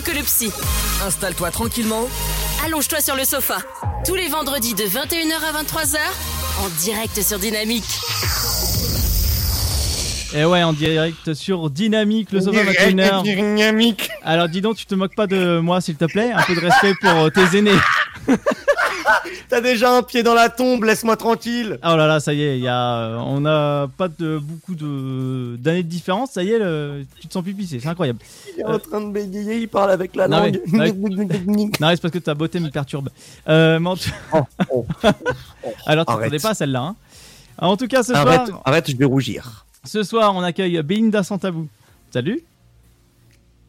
mieux que le psy. Installe-toi tranquillement. Allonge-toi sur le sofa. Tous les vendredis de 21h à 23h, en direct sur Dynamique. Et ouais, en direct sur Dynamique, le sofa 21h. Dynamique. Alors dis donc, tu te moques pas de moi s'il te plaît? Un peu de respect pour euh, tes aînés. T'as déjà un pied dans la tombe, laisse-moi tranquille. Oh là là, ça y est, il y a, euh, on a pas de beaucoup de d'années de différence. Ça y est, le- tu te sens plus pissé, c'est incroyable. Il est en train de bégayer, il parle avec la Non, langue. mais- Non, c'est parce que ta beauté me perturbe. Euh, mais en tout- Oh, oh. Alors, tu Arrête. t'attendais pas à celle-là. Hein. En tout cas, ce Arrête, soir, arrête, je vais rougir. ce soir, on accueille Belinda sans tabou. Salut.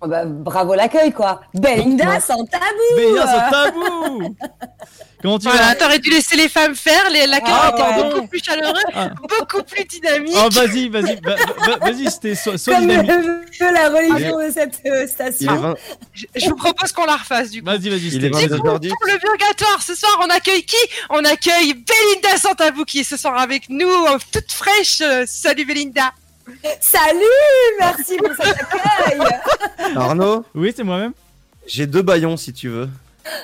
Oh bah, bravo l'accueil, quoi. Belinda sans tabou. Belinda sans tabou. Comment tu Voilà, vas t'aurais dû laisser les femmes faire, les, l'accueil Ah, était ouais. beaucoup plus chaleureux, Ah. beaucoup plus dynamique. Oh, vas-y, vas-y, va- va- vas-y, c'était so, so Comme dynamique. la religion de cette euh, Il est, station. 20 Je, je vous propose qu'on la refasse du coup. Vas-y, vas-y, il est c'était- 22h10. Pour le purgatoire, ce soir, on accueille qui? On accueille Belinda Santabou qui est ce soir avec nous, euh, toute fraîche. Euh, Salut Belinda. Salut, merci pour cet accueil. Arnaud, Oui, c'est moi-même. j'ai deux baillons si tu veux.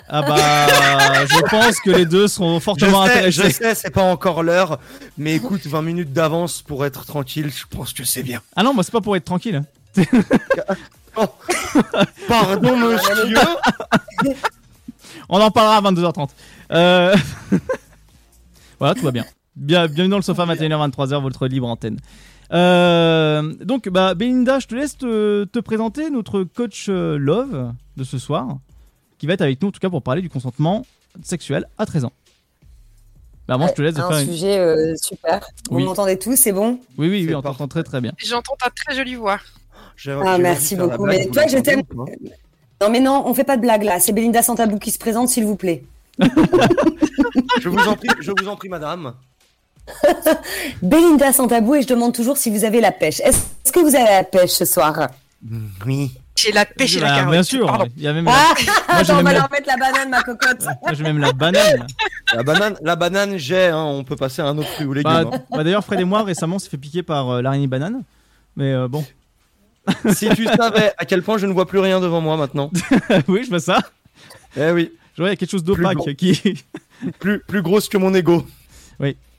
Ah bah, je pense que les deux seront Je fortement sais, je intéressés. sais, c'est pas encore l'heure, mais écoute, 20 minutes d'avance pour être tranquille, je pense que c'est bien. Ah non, moi c'est pas pour être tranquille. Pardon, monsieur. On en parlera à 22h30. Euh... voilà, tout va bien. bien. Bienvenue dans le sofa 21h23h, votre libre antenne. Euh, donc, bah, Belinda, je te laisse te, te présenter notre coach euh, Love de ce soir, qui va être avec nous en tout cas pour parler du consentement sexuel à 13 ans. Bah, moi, je te laisse de Un faire une. sujet euh, super. Vous Oui. m'entendez tous, c'est bon? Oui, oui, oui, on t'entend très très bien. J'entends ta très jolie voix. Ah, merci beaucoup, blague, mais toi, je t'aime. pas Non mais non, on fait pas de blague là. C'est Belinda sans tabou qui se présente, s'il vous plaît. Je vous en prie, je vous en prie, madame. Belinda sans tabou et je demande toujours si vous avez la pêche. Est-ce que vous avez la pêche ce soir? Oui. J'ai la pêche et la Bah, carotte. bien sûr, Pardon. il y a même la, Ah Attends, on va la- leur mettre la banane, ma cocotte. moi, j'ai même la banane. La banane, la banane, j'ai. Hein, on peut passer à un autre fruit ou légume. Bah, bah, D'ailleurs, Fred et moi, récemment, on s'est fait piquer par euh, l'araignée banane. Mais euh, bon, hein. Si tu savais à quel point je ne vois plus rien devant moi maintenant. oui, je vois ça. Eh oui, Je vois, il y a quelque chose d'opaque Plus qui. plus, plus grosse que mon ego.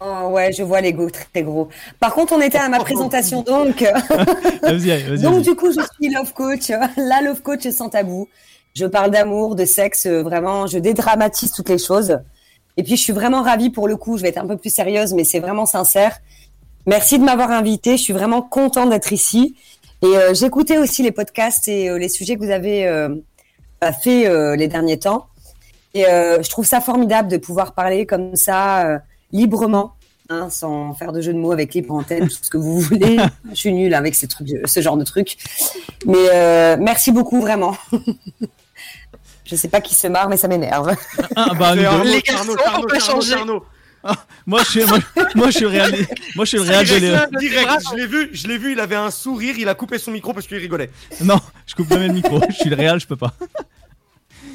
Oh ouais, je vois l'ego très gros. Par contre, on était à ma présentation donc. vas-y, allez, vas-y. Donc vas-y. du coup, je suis love coach, la love coach sans tabou. Je parle d'amour, de sexe, euh, vraiment, je dédramatise toutes les choses. Et puis, je suis vraiment ravie pour le coup. Je vais être un peu plus sérieuse, mais c'est vraiment sincère. Merci de m'avoir invitée. Je suis vraiment contente d'être ici. Et euh, j'écoutais aussi les podcasts et euh, les sujets que vous avez euh, bah, fait euh, les derniers temps. Et euh, je trouve ça formidable de pouvoir parler comme ça euh, librement, hein, sans faire de jeu de mots avec libre antenne, tout ce que vous voulez. je suis nulle avec ces trucs, ce genre de trucs. Mais euh, merci beaucoup vraiment. je sais pas qui se marre, mais ça m'énerve. Ah, bah, deux. Arnaud, Les c'est Arnaud, garçons, c'est Arnaud, on peut Arnaud, changer. Moi, je suis, moi, moi, je suis le réal, moi, je suis le réal de les- Direct, je l'ai vu, je l'ai vu, il avait un sourire, il a coupé son micro parce qu'il rigolait. Non, je coupe jamais le micro. Je suis le réal, je peux pas.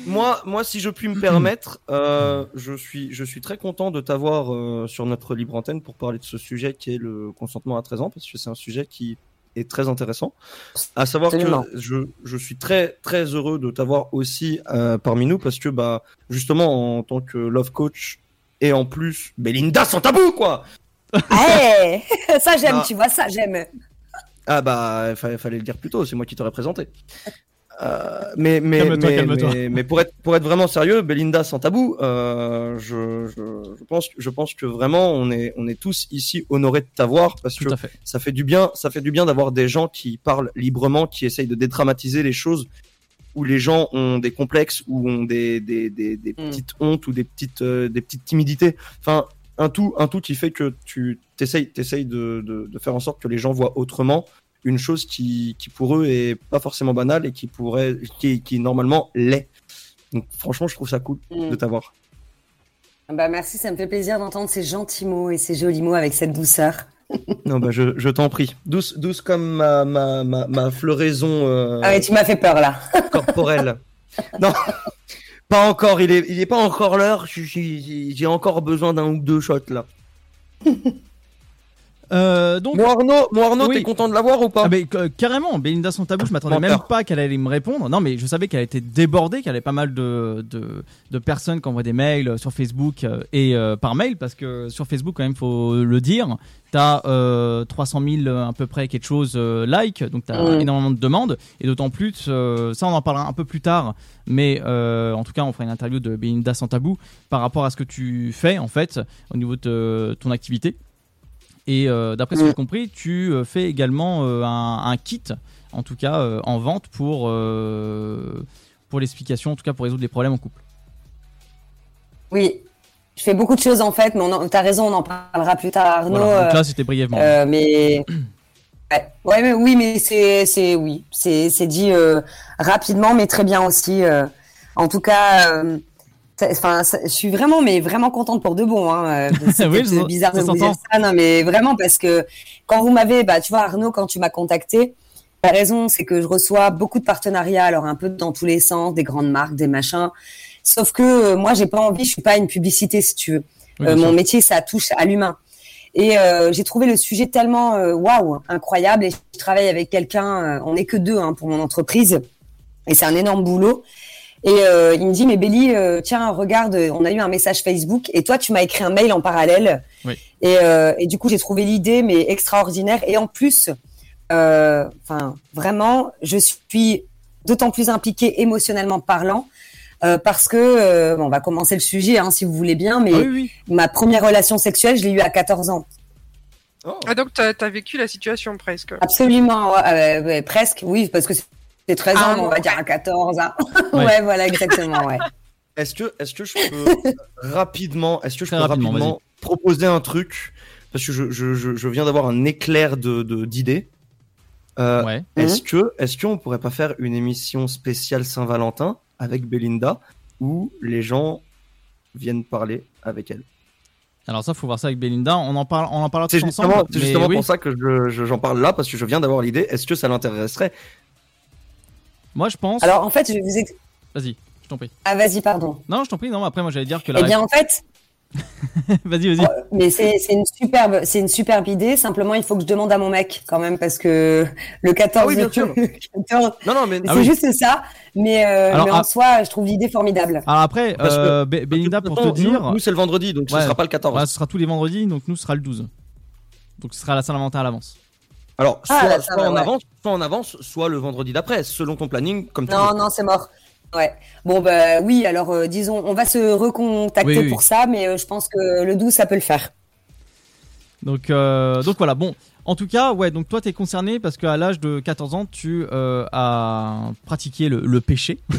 Moi, moi, si je puis me permettre, euh, je suis, je suis très content de t'avoir euh, sur notre libre antenne pour parler de ce sujet qui est le consentement à 13 ans, parce que c'est un sujet qui est très intéressant. À savoir que je, je suis très, très heureux de t'avoir aussi euh, parmi nous, parce que bah, justement, en tant que love coach et en plus, Belinda sans tabou, quoi. Hey ça j'aime, Ah. tu vois, ça j'aime. Ah bah, il fallait, fallait le dire plus tôt, c'est moi qui t'aurais présenté. Euh, mais mais mais, mais, mais pour être pour être vraiment sérieux, Belinda sans tabou, euh, je, je, je pense je pense que vraiment on est on est tous ici honorés de t'avoir parce que Tout à fait. ça fait du bien ça fait du bien d'avoir des gens qui parlent librement, qui essayent de dédramatiser les choses où les gens ont des complexes ou ont des des, des, des Mm. petites hontes ou des petites euh, des petites timidités. Enfin un tout un tout qui fait que tu t'essayes t'essayes de, de de faire en sorte que les gens voient autrement une chose qui, qui pour eux est pas forcément banale et qui pourrait qui, qui normalement l'est. Donc franchement, je trouve ça cool Mm. de t'avoir. Bah merci, ça me fait plaisir d'entendre ces gentils mots et ces jolis mots avec cette douceur. Non bah je, je t'en prie. Douce douce comme ma ma ma, ma floraison euh, Ah ouais, tu m'as fait peur là. corporelle. non. Pas encore, il est, il est pas encore l'heure. J'ai encore besoin d'un ou deux shots là. Euh, donc, Mon Arnaud, mon Arnaud, Oui. t'es content de l'avoir ou pas Ah ben, euh, carrément, Belinda sans tabou, je m'attendais même pas qu'elle allait me répondre. Non, mais je savais qu'elle était débordée, qu'elle avait pas mal de, de, de personnes qui envoient des mails euh, sur Facebook euh, et euh, par mail, parce que sur Facebook, quand même, faut le dire, t'as euh, 300 000 euh, à peu près quelque chose euh, like, donc t'as Mm. énormément de demandes, et d'autant plus, euh, ça on en parlera un peu plus tard, mais euh, en tout cas, on fera une interview de Belinda sans tabou par rapport à ce que tu fais en fait au niveau de ton activité. Et euh, d'après ce que Mm. j'ai compris, tu euh, fais également euh, un, un kit, en tout cas euh, en vente pour, pour l'explication, en tout cas pour résoudre les problèmes en couple. Oui, je fais beaucoup de choses en fait, mais en- t'as raison, on en parlera plus tard, Arnaud. Voilà. Donc là, c'était brièvement. mais ouais, Ouais, mais oui, mais c'est c'est oui, c'est c'est dit rapidement, mais très bien aussi. En tout cas, enfin, ça- je suis vraiment, mais vraiment contente pour de bon. Hein. euh, C'est Oui, bizarre de vous dire ça, non, mais vraiment parce que quand vous m'avez, bah, tu vois, Arnaud, quand tu m'as contacté. La raison, c'est que je reçois beaucoup de partenariats, alors un peu dans tous les sens, des grandes marques, des machins. Sauf que euh, moi, j'ai pas envie, je suis pas une publicité, si tu veux. Oui, Euh, mon sûr. métier, ça touche à l'humain. Et euh, j'ai trouvé le sujet tellement waouh, incroyable. Et je travaille avec quelqu'un, on n'est que deux hein, pour mon entreprise, et c'est un énorme boulot. Et euh, il me dit, mais Béli, euh, tiens, regarde, on a eu un message Facebook, et toi, tu m'as écrit un mail en parallèle. Oui. Et, euh, et du coup, j'ai trouvé l'idée, mais extraordinaire. Et en plus, euh, enfin, vraiment, je suis d'autant plus impliquée émotionnellement parlant. euh, parce que, euh, bon, on va commencer le sujet, hein, si vous voulez bien, mais Ah oui, oui. ma première relation sexuelle, je l'ai eue à 14 ans. Oh. Ah, donc t'as as vécu la situation presque. Absolument, ouais, euh, ouais, presque, oui, parce que c'est 13 ans, Ah, mais on va dire à 14 ans. Ouais. ouais. voilà, exactement, ouais. Est-ce que, est-ce que je peux rapidement, est-ce que je peux rapidement, rapidement, proposer un truc? Parce que je, je, je, je viens d'avoir un éclair de de- d'idées. Euh, Ouais. Est-ce que, est-ce qu'on pourrait pas faire une émission spéciale Saint-Valentin avec Belinda où les gens viennent parler avec elle? Alors ça, faut voir ça avec Belinda. On en parle, on en parlera C'est tous ensemble. c'est mais justement oui. pour ça que je- je- j'en parle là parce que je viens d'avoir l'idée. Est-ce que ça l'intéresserait Moi, je pense. Alors, en fait, je vais vous ex- Vas-y, je t'en prie. Ah, vas-y, pardon. Non, je t'en prie. Non, après, moi, j'allais dire que la. Eh bien, en fait, vas-y, vas-y. euh, mais c'est c'est une superbe, c'est une superbe idée. Simplement, il faut que je demande à mon mec, quand même, parce que le 14, Ah oui, bien sûr. le 14, Non, non, mais c'est Ah oui. juste ça. Mais, euh, Alors, mais en ah- soi, je trouve l'idée formidable. Alors après, Parce que- euh, Be- Belinda, pour te dire, nous, c'est le vendredi, donc Ouais. ce sera pas le 14. voilà, ce sera tous les vendredis, donc nous, ce sera le 12. Donc ce sera la Saint-Valentin à l'avance. Alors, Ah, soit, là, ça soit va, en ouais. avance, soit en avance, soit le vendredi d'après, selon ton planning, comme tu Non, non, c'est mort. Ouais. Bon, bah oui, alors euh, disons, on va se recontacter Oui, oui, pour ça, mais euh, je pense que le 12, ça peut le faire. Donc, euh, donc voilà, bon. En tout cas, ouais, donc toi, t'es concerné parce qu'à l'âge de 14 ans, tu euh, as pratiqué le, le péché.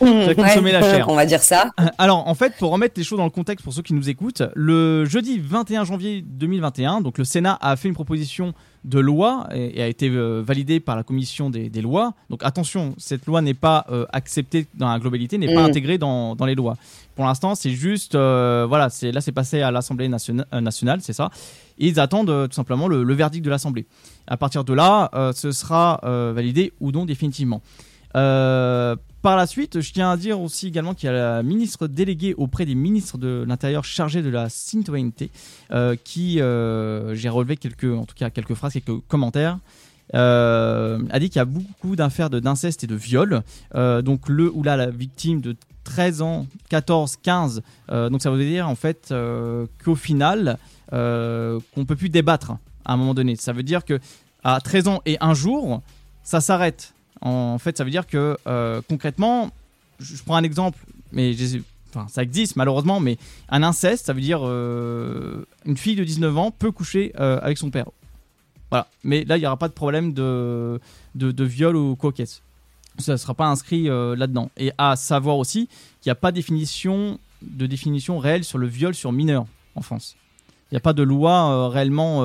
Mmh, consommé la chair. On va dire ça. Alors, en fait, pour remettre les choses dans le contexte pour ceux qui nous écoutent, le jeudi 21 janvier 2021, donc le Sénat a fait une proposition de loi et, et a été euh, validée par la commission des, des lois. Donc attention, cette loi n'est pas euh, acceptée dans la globalité, n'est pas Mm. intégrée dans, dans les lois. Pour l'instant, c'est juste, euh, voilà, c'est là, c'est passé à l'Assemblée nationa- nationale, c'est ça. Et ils attendent tout simplement le, le verdict de l'Assemblée. À partir de là, ce sera validé ou non définitivement. Euh, par la suite, je tiens à dire aussi également qu'il y a la ministre déléguée auprès des ministres de l'Intérieur chargée de la citoyenneté euh, qui, euh, j'ai relevé quelques, en tout cas quelques phrases, quelques commentaires. a dit qu'il y a beaucoup d'affaires d'inceste et de viol. Donc le ou là la victime de 13 ans, 14, 15. euh, donc ça veut dire en fait qu'au final qu'on peut plus débattre à un moment donné. Ça veut dire que à 13 ans et un jour, ça s'arrête. En fait, ça veut dire que euh, concrètement, je, prends un exemple, mais ça existe malheureusement, mais un inceste, ça veut dire euh, une fille de 19 ans peut coucher euh, avec son père. Voilà. Mais là, il n'y aura pas de problème de, de, viol ou quoi. Ça ne sera pas inscrit là-dedans. Et à savoir aussi qu'il n'y a pas définition, de définition réelle sur le viol sur mineur en France. Il n'y a pas de loi réellement.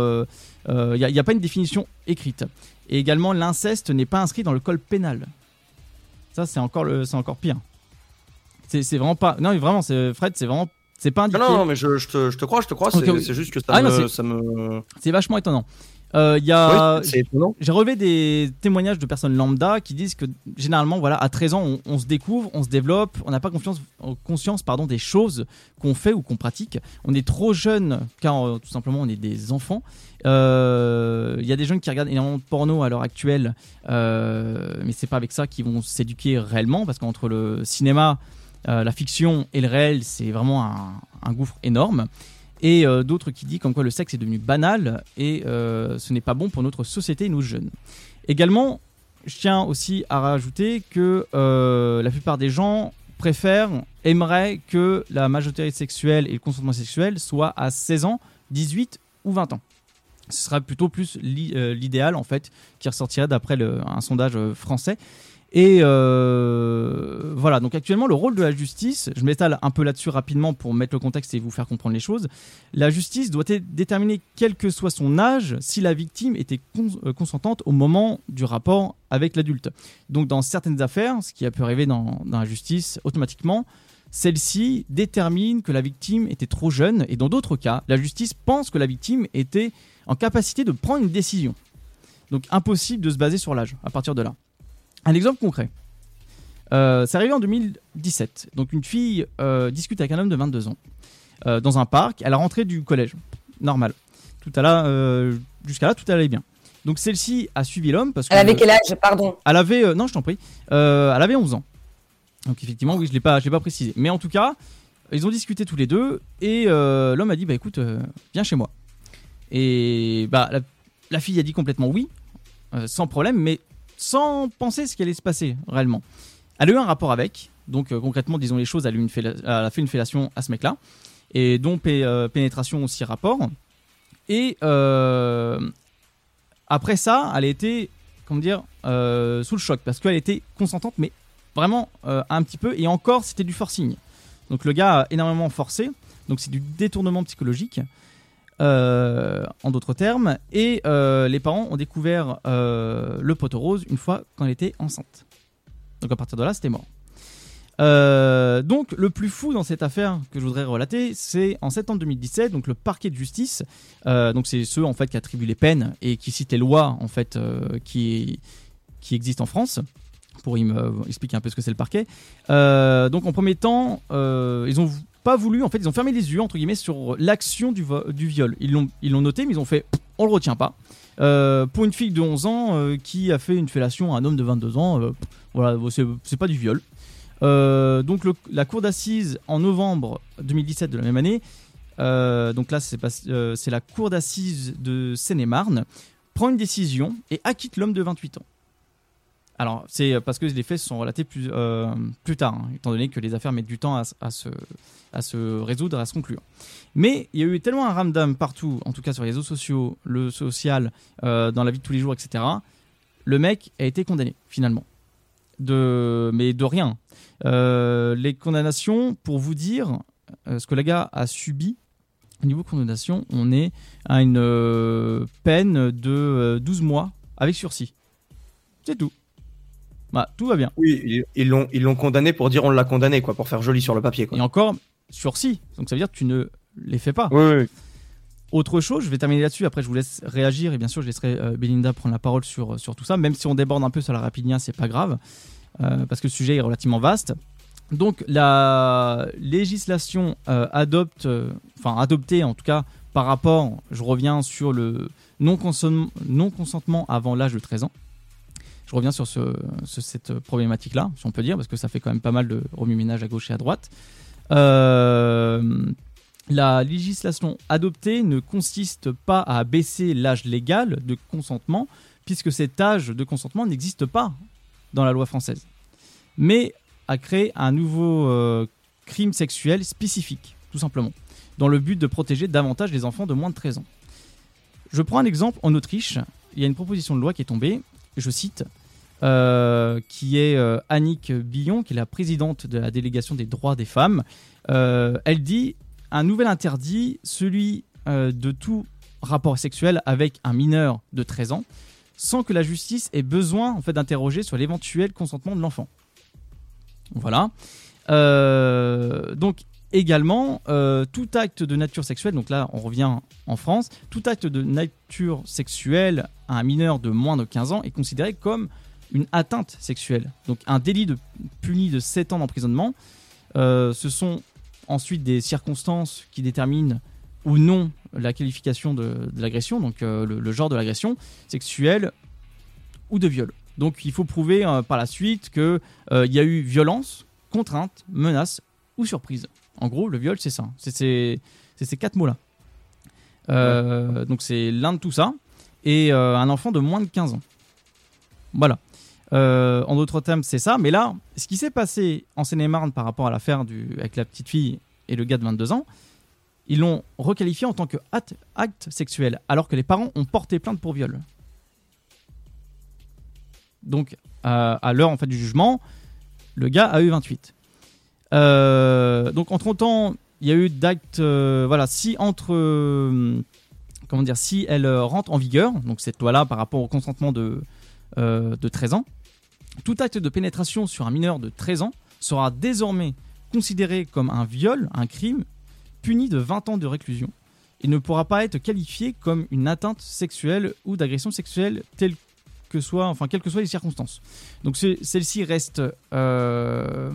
Il n'y a, a pas une définition écrite. Et également, l'inceste n'est pas inscrit dans le code pénal. Ça, c'est encore, le- encore pire. C'est vraiment pas. Non, mais vraiment, Fred, c'est vraiment. C'est pas indiqué. non, non, mais je, je te, je te crois, je te crois. C'est oui. juste que ça, Ah, me. C'est vachement étonnant. Euh, y a, j'ai relevé des témoignages de personnes lambda qui disent que généralement, voilà, à 13 ans, on, on se découvre, on se développe, on n'a pas confiance, euh, conscience pardon, des choses qu'on fait ou qu'on pratique. On est trop jeune car euh, tout simplement on est des enfants. Euh, Il y a des jeunes qui regardent énormément de porno à l'heure actuelle, euh, mais c'est pas avec ça qu'ils vont s'éduquer réellement parce qu'entre le cinéma, euh, la fiction et le réel, c'est vraiment un, un gouffre énorme et euh, d'autres qui disent comme quoi le sexe est devenu banal et euh, ce n'est pas bon pour notre société et nos jeunes. Également, je tiens aussi à rajouter que euh, la plupart des gens préfèrent, aimeraient que la majorité sexuelle et le consentement sexuel soient à 16 ans, 18 ou 20 ans. Ce sera plutôt plus l'i- l'idéal en fait qui ressortirait d'après un sondage français. Et euh, voilà, donc actuellement le rôle de la justice, je m'étale un peu là-dessus rapidement pour mettre le contexte et vous faire comprendre les choses. La justice doit déterminer, quel que soit son âge, si la victime était euh, consentante au moment du rapport avec l'adulte. Donc dans certaines affaires, ce qui a pu arriver dans la justice, automatiquement, celle-ci détermine que la victime était trop jeune et dans d'autres cas, la justice pense que la victime était en capacité de prendre une décision. Donc impossible de se baser sur l'âge à partir de là. Un exemple concret. Euh, c'est arrivé en 2017. Donc une fille euh, discute avec un homme de 22 ans euh, dans un parc. Elle a rentré du collège. Normal. Tout à là, jusqu'à là, tout allait bien. Donc celle-ci a suivi l'homme parce que Elle avait quel âge? Pardon. elle avait, non, je t'en prie, elle avait 11 ans. Donc effectivement, oui, je l'ai pas, je l'ai pas précisé. Mais en tout cas, ils ont discuté tous les deux et l'homme a dit, bah écoute, viens chez moi. Et bah la, la fille a dit complètement oui, sans problème, mais sans penser ce qui allait se passer réellement. Elle a eu un rapport avec, donc euh, concrètement, disons les choses, elle a, fait une fellation à ce mec-là, et donc pé- euh, pénétration aussi rapport. Et euh, après ça, elle a été, comment dire, sous le choc, parce qu'elle était consentante, mais vraiment un petit peu, et encore, c'était du forcing. Donc le gars a énormément forcé, donc c'est du détournement psychologique. Euh, en d'autres termes, et euh, les parents ont découvert euh, le poteau rose une fois quand elle était enceinte. Donc à partir de là, c'était mort. Euh, donc le plus fou dans cette affaire que je voudrais relater, c'est en septembre 2017, donc le parquet de justice, donc c'est ceux en fait qui attribuent les peines et qui citent les lois en fait qui qui existent en France pour expliquer un peu ce que c'est le parquet. Donc en premier temps, ils ont pas voulu, en fait, ils ont fermé les yeux entre guillemets sur l'action du, du viol. Ils l'ont noté, mais ils ont fait, on le retient pas. Euh, pour une fille de 11 ans euh, qui a fait une fellation à un homme de 22 ans, euh, voilà, c'est pas du viol. Donc la cour d'assises en novembre 2017 de la même année, donc là c'est la cour d'assises de Seine-et-Marne, prend une décision et acquitte l'homme de 28 ans. Alors c'est parce que les faits sont relatés plus, euh, plus tard, hein, étant donné que les affaires mettent du temps à, se, à se résoudre, à se conclure. Mais il y a eu tellement un ramdam partout, en tout cas sur les réseaux sociaux, le social, euh, dans la vie de tous les jours, etc. Le mec a été condamné finalement, de, mais de rien. Euh, les condamnations, pour vous dire euh, ce que le gars a subi, au niveau condamnation, on est à une euh, peine de euh, 12 mois avec sursis. C'est tout. Bah, tout va bien. Oui, ils- l'ont ils l'ont condamné pour dire on l'a condamné, quoi, pour faire joli sur le papier. Quoi. Et encore, sursis. Donc ça veut dire que tu ne les fais pas. Oui, oui, oui. Autre chose, je vais terminer là-dessus, après je vous laisse réagir et bien sûr je laisserai euh, Belinda prendre la parole sur, sur tout ça, même si on déborde un peu sur la rapidia, c'est pas grave, euh, parce que le sujet est relativement vaste. Donc la législation euh, adopte, enfin adoptée en tout cas par rapport, je reviens sur le non-consentement non -consentement avant l'âge de 13 ans. Je reviens sur ce, ce- cette problématique-là, si on peut dire, parce que ça fait quand même pas mal de remue-ménage à gauche et à droite. Euh, la législation adoptée ne consiste pas à baisser l'âge légal de consentement, puisque cet âge de consentement n'existe pas dans la loi française, mais à créer un nouveau euh, crime sexuel spécifique, tout simplement, dans le but de protéger davantage les enfants de moins de 13 ans. Je prends un exemple en Autriche, il y a une proposition de loi qui est tombée, je cite, euh, qui est euh, Annick Billon, qui est la présidente de la délégation des droits des femmes. Euh, elle dit un nouvel interdit, celui de tout rapport sexuel avec un mineur de 13 ans, sans que la justice ait besoin en fait d'interroger sur l'éventuel consentement de l'enfant. Voilà. Donc également, tout acte de nature sexuelle, donc là on revient en France, tout acte de nature sexuelle à un mineur de moins de 15 ans est considéré comme une atteinte sexuelle. Donc un délit de, puni de 7 ans d'emprisonnement. Euh, ce sont ensuite des circonstances qui déterminent ou non la qualification de, de l'agression, donc euh, le, le genre de l'agression sexuelle ou de viol. Donc il faut prouver euh, par la suite qu'il il y a eu violence, contrainte, menace ou surprise. En gros, le viol, c'est ça. C'est ces, quatre mots-là. Donc c'est l'un de tout ça. Et un enfant de moins de 15 ans. Voilà. Euh, en d'autres termes, c'est ça. Mais là, ce qui s'est passé en Seine-et-Marne par rapport à l'affaire avec la petite fille et le gars de 22 ans, ils l'ont requalifié en tant que acte, sexuel, alors que les parents ont porté plainte pour viol. Donc, à l'heure en fait du jugement, le gars a eu 28. Euh, donc, entre temps, il y a eu d'actes. euh, voilà, si entre. comment dire Si elle rentre en vigueur, donc cette loi-là par rapport au consentement de, de 13 ans, tout acte de pénétration sur un mineur de 13 ans sera désormais considéré comme un viol, un crime, puni de 20 ans de réclusion et ne pourra pas être qualifié comme une atteinte sexuelle ou d'agression sexuelle quelles que soient les circonstances. Donc ce- celle-ci reste euh,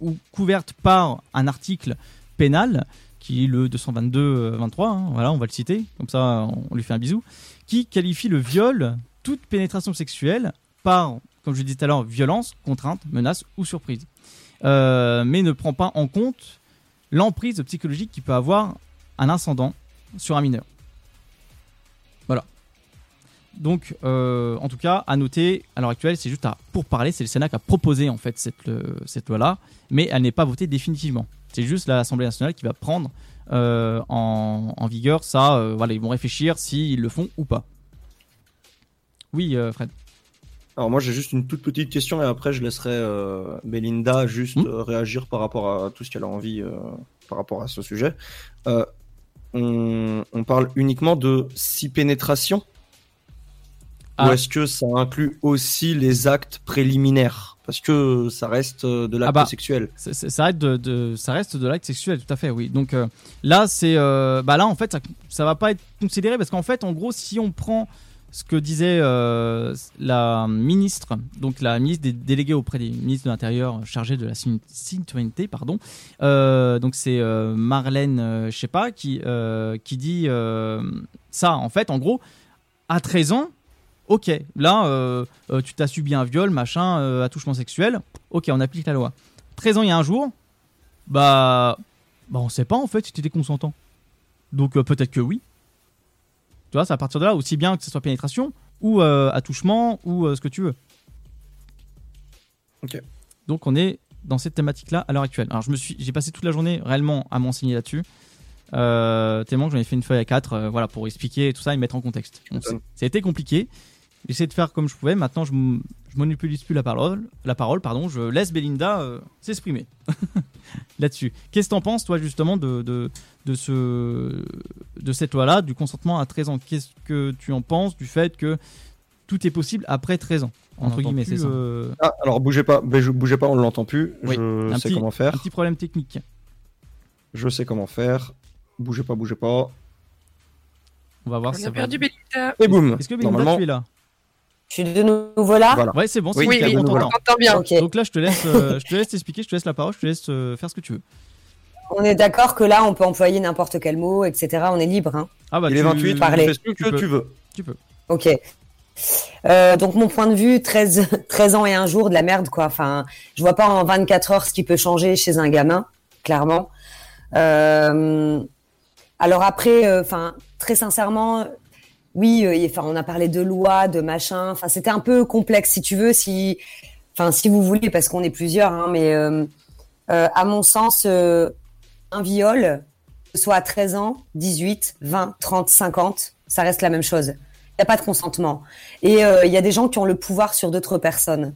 ou couverte par un article pénal qui est le 222-23, hein, voilà, on va le citer, comme ça on lui fait un bisou, qui qualifie le viol, toute pénétration sexuelle, par, comme je disais tout à l'heure, violence, contrainte, menace ou surprise. Euh, mais ne prend pas en compte l'emprise psychologique qui peut avoir un ascendant sur un mineur. Voilà. Donc, euh, en tout cas, à noter, à l'heure actuelle, c'est juste à, pour parler, c'est le Sénat qui a proposé en fait cette, euh, loi-là, mais elle n'est pas votée définitivement. C'est juste l'Assemblée nationale qui va prendre en, en vigueur ça. voilà, ils vont réfléchir s'ils le font ou pas. Oui, Fred. Alors moi j'ai juste une toute petite question et après je laisserai euh, Belinda juste Hmm. euh, réagir par rapport à tout ce qu'elle a envie euh, par rapport à ce sujet. Euh, on, on parle uniquement de six pénétrations Ah. ou est-ce que ça inclut aussi les actes préliminaires? Parce que ça reste de l'acte Ah bah. sexuel. Ça, reste de, de- ça reste de l'acte sexuel, tout à fait, oui. Donc là, c'est, bah là, en fait, ça, ça va pas être considéré parce qu'en fait, en gros, si on prend ce que disait euh, la ministre, donc la ministre des délégués auprès des ministres de l'Intérieur chargée de la cit- citoyenneté, pardon, euh, donc c'est euh, Marlène, euh, je sais pas, qui, euh, qui dit euh, ça. En fait, en gros, à 13 ans, ok, là, euh, euh, tu t'as subi un viol, machin, euh, attouchement sexuel, ok, on applique la loi. 13 ans il y a un jour, bah, bah on sait pas en fait si tu étais consentant. Donc euh, peut-être que oui. Tu vois, c'est à partir de là, aussi bien que ce soit pénétration ou euh, attouchement ou euh, ce que tu veux. Ok. Donc on est dans cette thématique-là à l'heure actuelle. Alors je me suis, j'ai passé toute la journée réellement à m'enseigner là-dessus. Euh, tellement que j'en ai fait une feuille à 4 voilà, pour expliquer tout ça et mettre en contexte. Été compliqué. J'ai essayé de faire comme je pouvais. Maintenant, je, je monopolise plus la parole. La parole, pardon. Je laisse Belinda euh, s'exprimer là-dessus. Qu'est-ce que t'en penses, toi, justement, de, de, de, ce, de cette loi-là, du consentement à 13 ans? Qu'est-ce que tu en penses du fait que tout est possible après 13 ans? Entre guillemets, plus, c'est ça. euh, Ah, alors bougez pas, bougez pas, on ne l'entend plus. Oui, Je un sais petit- comment faire. Un petit problème technique. Je sais comment faire. Bougez pas, bougez pas. On va voir si On ça a va. perdu Belinda. Et boum. Est-ce que Belinda, Normalement, tu es là? Je suis de nouveau là. Voilà. Ouais, c'est bon. Oui, c'est Oui, on t'entend. bien. Ok. Donc là, je te laisse, euh, je te laisse t'expliquer, je te laisse la parole, je te laisse euh, faire ce que tu veux. On est d'accord que là, on peut employer n'importe quel mot, etc. On est libre. Hein. Ah bah Il est tu- 28, tu Parlez. fais ce que Tu peux. tu veux. Tu peux. Ok. Euh, donc mon point de vue, 13, 13 ans et un jour, de la merde quoi. Enfin, je vois pas en 24 heures ce qui peut changer chez un gamin, clairement. Euh, alors après, euh, enfin, très sincèrement, oui, euh, enfin, on a parlé de loi, de machin. Enfin, c'était un peu complexe, si tu veux, si, enfin, si vous voulez, parce qu'on est plusieurs. Hein, mais euh, euh, à mon sens, euh, un viol, soit à 13 ans, 18, 20, 30, 50, ça reste la même chose. Il n'y a pas de consentement. Et il y a des gens qui ont le pouvoir sur d'autres personnes.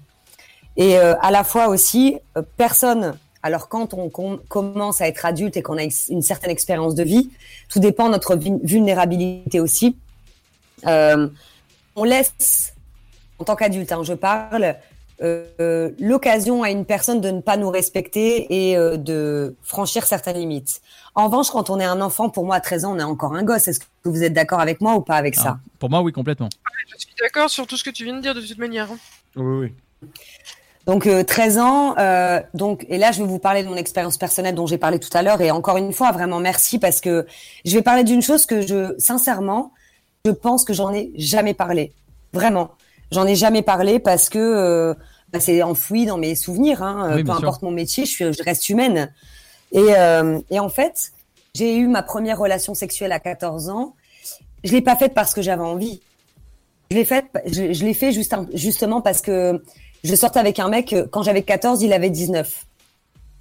Et à la fois aussi, personne. Alors quand on com- commence à être adulte et qu'on a une certaine expérience de vie, tout dépend de notre vul- vulnérabilité aussi. Euh, on laisse, en tant qu'adulte, hein, je parle, euh, l'occasion à une personne de ne pas nous respecter et euh, de franchir certaines limites. En revanche, quand on est un enfant, pour moi, à 13 ans, on est encore un gosse. Est-ce que vous êtes d'accord avec moi ou pas avec ça? Ah, Pour moi, oui, complètement. Je suis d'accord sur tout ce que tu viens de dire de toute manière. hein. Oui, oui. Donc euh, 13 ans, euh, donc et là je vais vous parler de mon expérience personnelle dont j'ai parlé tout à l'heure et encore une fois vraiment merci parce que je vais parler d'une chose que je sincèrement je pense que j'en ai jamais parlé vraiment j'en ai jamais parlé parce que euh, bah, c'est enfoui dans mes souvenirs hein, Oui, peu sûr. importe mon métier je suis je reste humaine et euh, et en fait j'ai eu ma première relation sexuelle à 14 ans je l'ai pas faite parce que j'avais envie je l'ai faite je, je l'ai fait juste un- justement parce que je sortais avec un mec quand j'avais 14, il avait 19.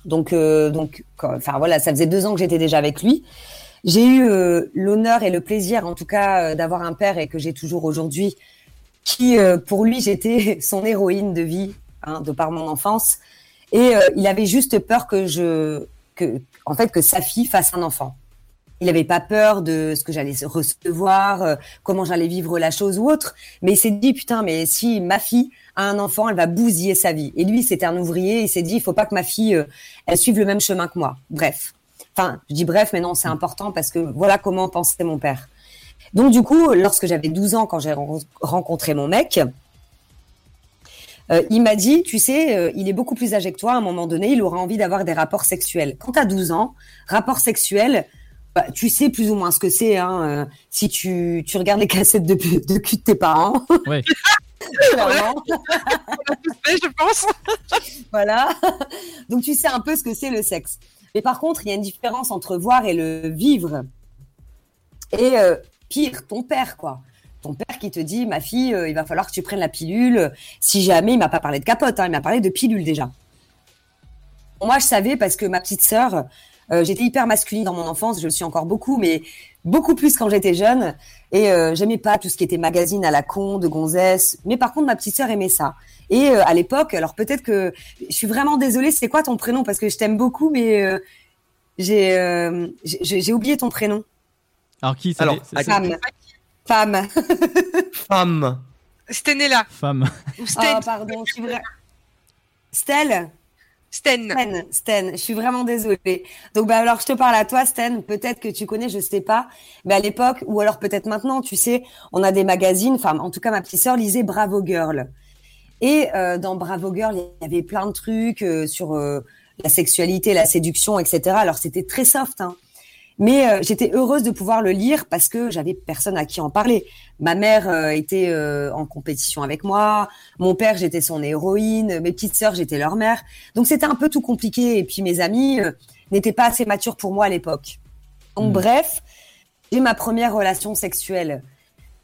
Donc, euh, donc, enfin voilà, ça faisait deux ans que j'étais déjà avec lui. J'ai eu euh, l'honneur et le plaisir, en tout cas, euh, d'avoir un père et que j'ai toujours aujourd'hui, qui, euh, pour lui, j'étais son héroïne de vie, hein, de par mon enfance. Et euh, il avait juste peur que je, que, en fait, que sa fille fasse un enfant. Il n'avait pas peur de ce que j'allais recevoir, euh, comment j'allais vivre la chose ou autre. Mais il s'est dit putain, mais si ma fille a un enfant, elle va bousiller sa vie. Et lui, c'était un ouvrier. Il s'est dit, il faut pas que ma fille, euh, elle suive le même chemin que moi. Bref. Enfin, je dis bref, mais non, c'est important parce que voilà comment pensait mon père. Donc du coup, lorsque j'avais 12 ans, quand j'ai ren- rencontré mon mec, euh, il m'a dit, tu sais, euh, il est beaucoup plus âgé que toi. À un moment donné, il aura envie d'avoir des rapports sexuels. Quand tu as 12 ans, rapports sexuels, bah, tu sais plus ou moins ce que c'est. Hein, euh, si tu, tu regardes les cassettes de, de cul de tes parents. Ouais. Clairement. Je pense. Voilà. Donc tu sais un peu ce que c'est le sexe. Mais par contre, il y a une différence entre voir et le vivre. Et euh, pire, ton père, quoi. Ton père qui te dit, ma fille, euh, il va falloir que tu prennes la pilule. Si jamais, il m'a pas parlé de capote, hein, il m'a parlé de pilule déjà. Moi, je savais parce que ma petite sœur, euh, j'étais hyper masculine dans mon enfance, je le suis encore beaucoup, mais beaucoup plus quand j'étais jeune. Et euh, j'aimais pas tout ce qui était magazine à la con, de gonzesse. Mais par contre, ma petite sœur aimait ça. Et euh, à l'époque, alors peut-être que je suis vraiment désolée, c'est quoi ton prénom? Parce que je t'aime beaucoup, mais euh, j'ai euh, j'ai oublié ton prénom. Alors, qui Alors, Femme. Femme. Femme. Sten est là. Femme. Ou Oh, pardon, je suis Stella Sten. Sten, Sten, je suis vraiment désolée. Donc bah alors je te parle à toi Sten, peut-être que tu connais, je sais pas, mais à l'époque ou alors peut-être maintenant, tu sais, on a des magazines, enfin en tout cas ma petite sœur lisait Bravo Girl. Et euh, dans Bravo Girl, il y avait plein de trucs euh, sur euh, la sexualité, la séduction, etc. Alors c'était très soft, hein. Mais euh, j'étais heureuse de pouvoir le lire parce que j'avais personne à qui en parler. Ma mère euh, était euh, en compétition avec moi, mon père j'étais son héroïne, mes petites sœurs j'étais leur mère. Donc c'était un peu tout compliqué et puis mes amis euh, n'étaient pas assez matures pour moi à l'époque. Donc Mm. bref, j'ai ma première relation sexuelle.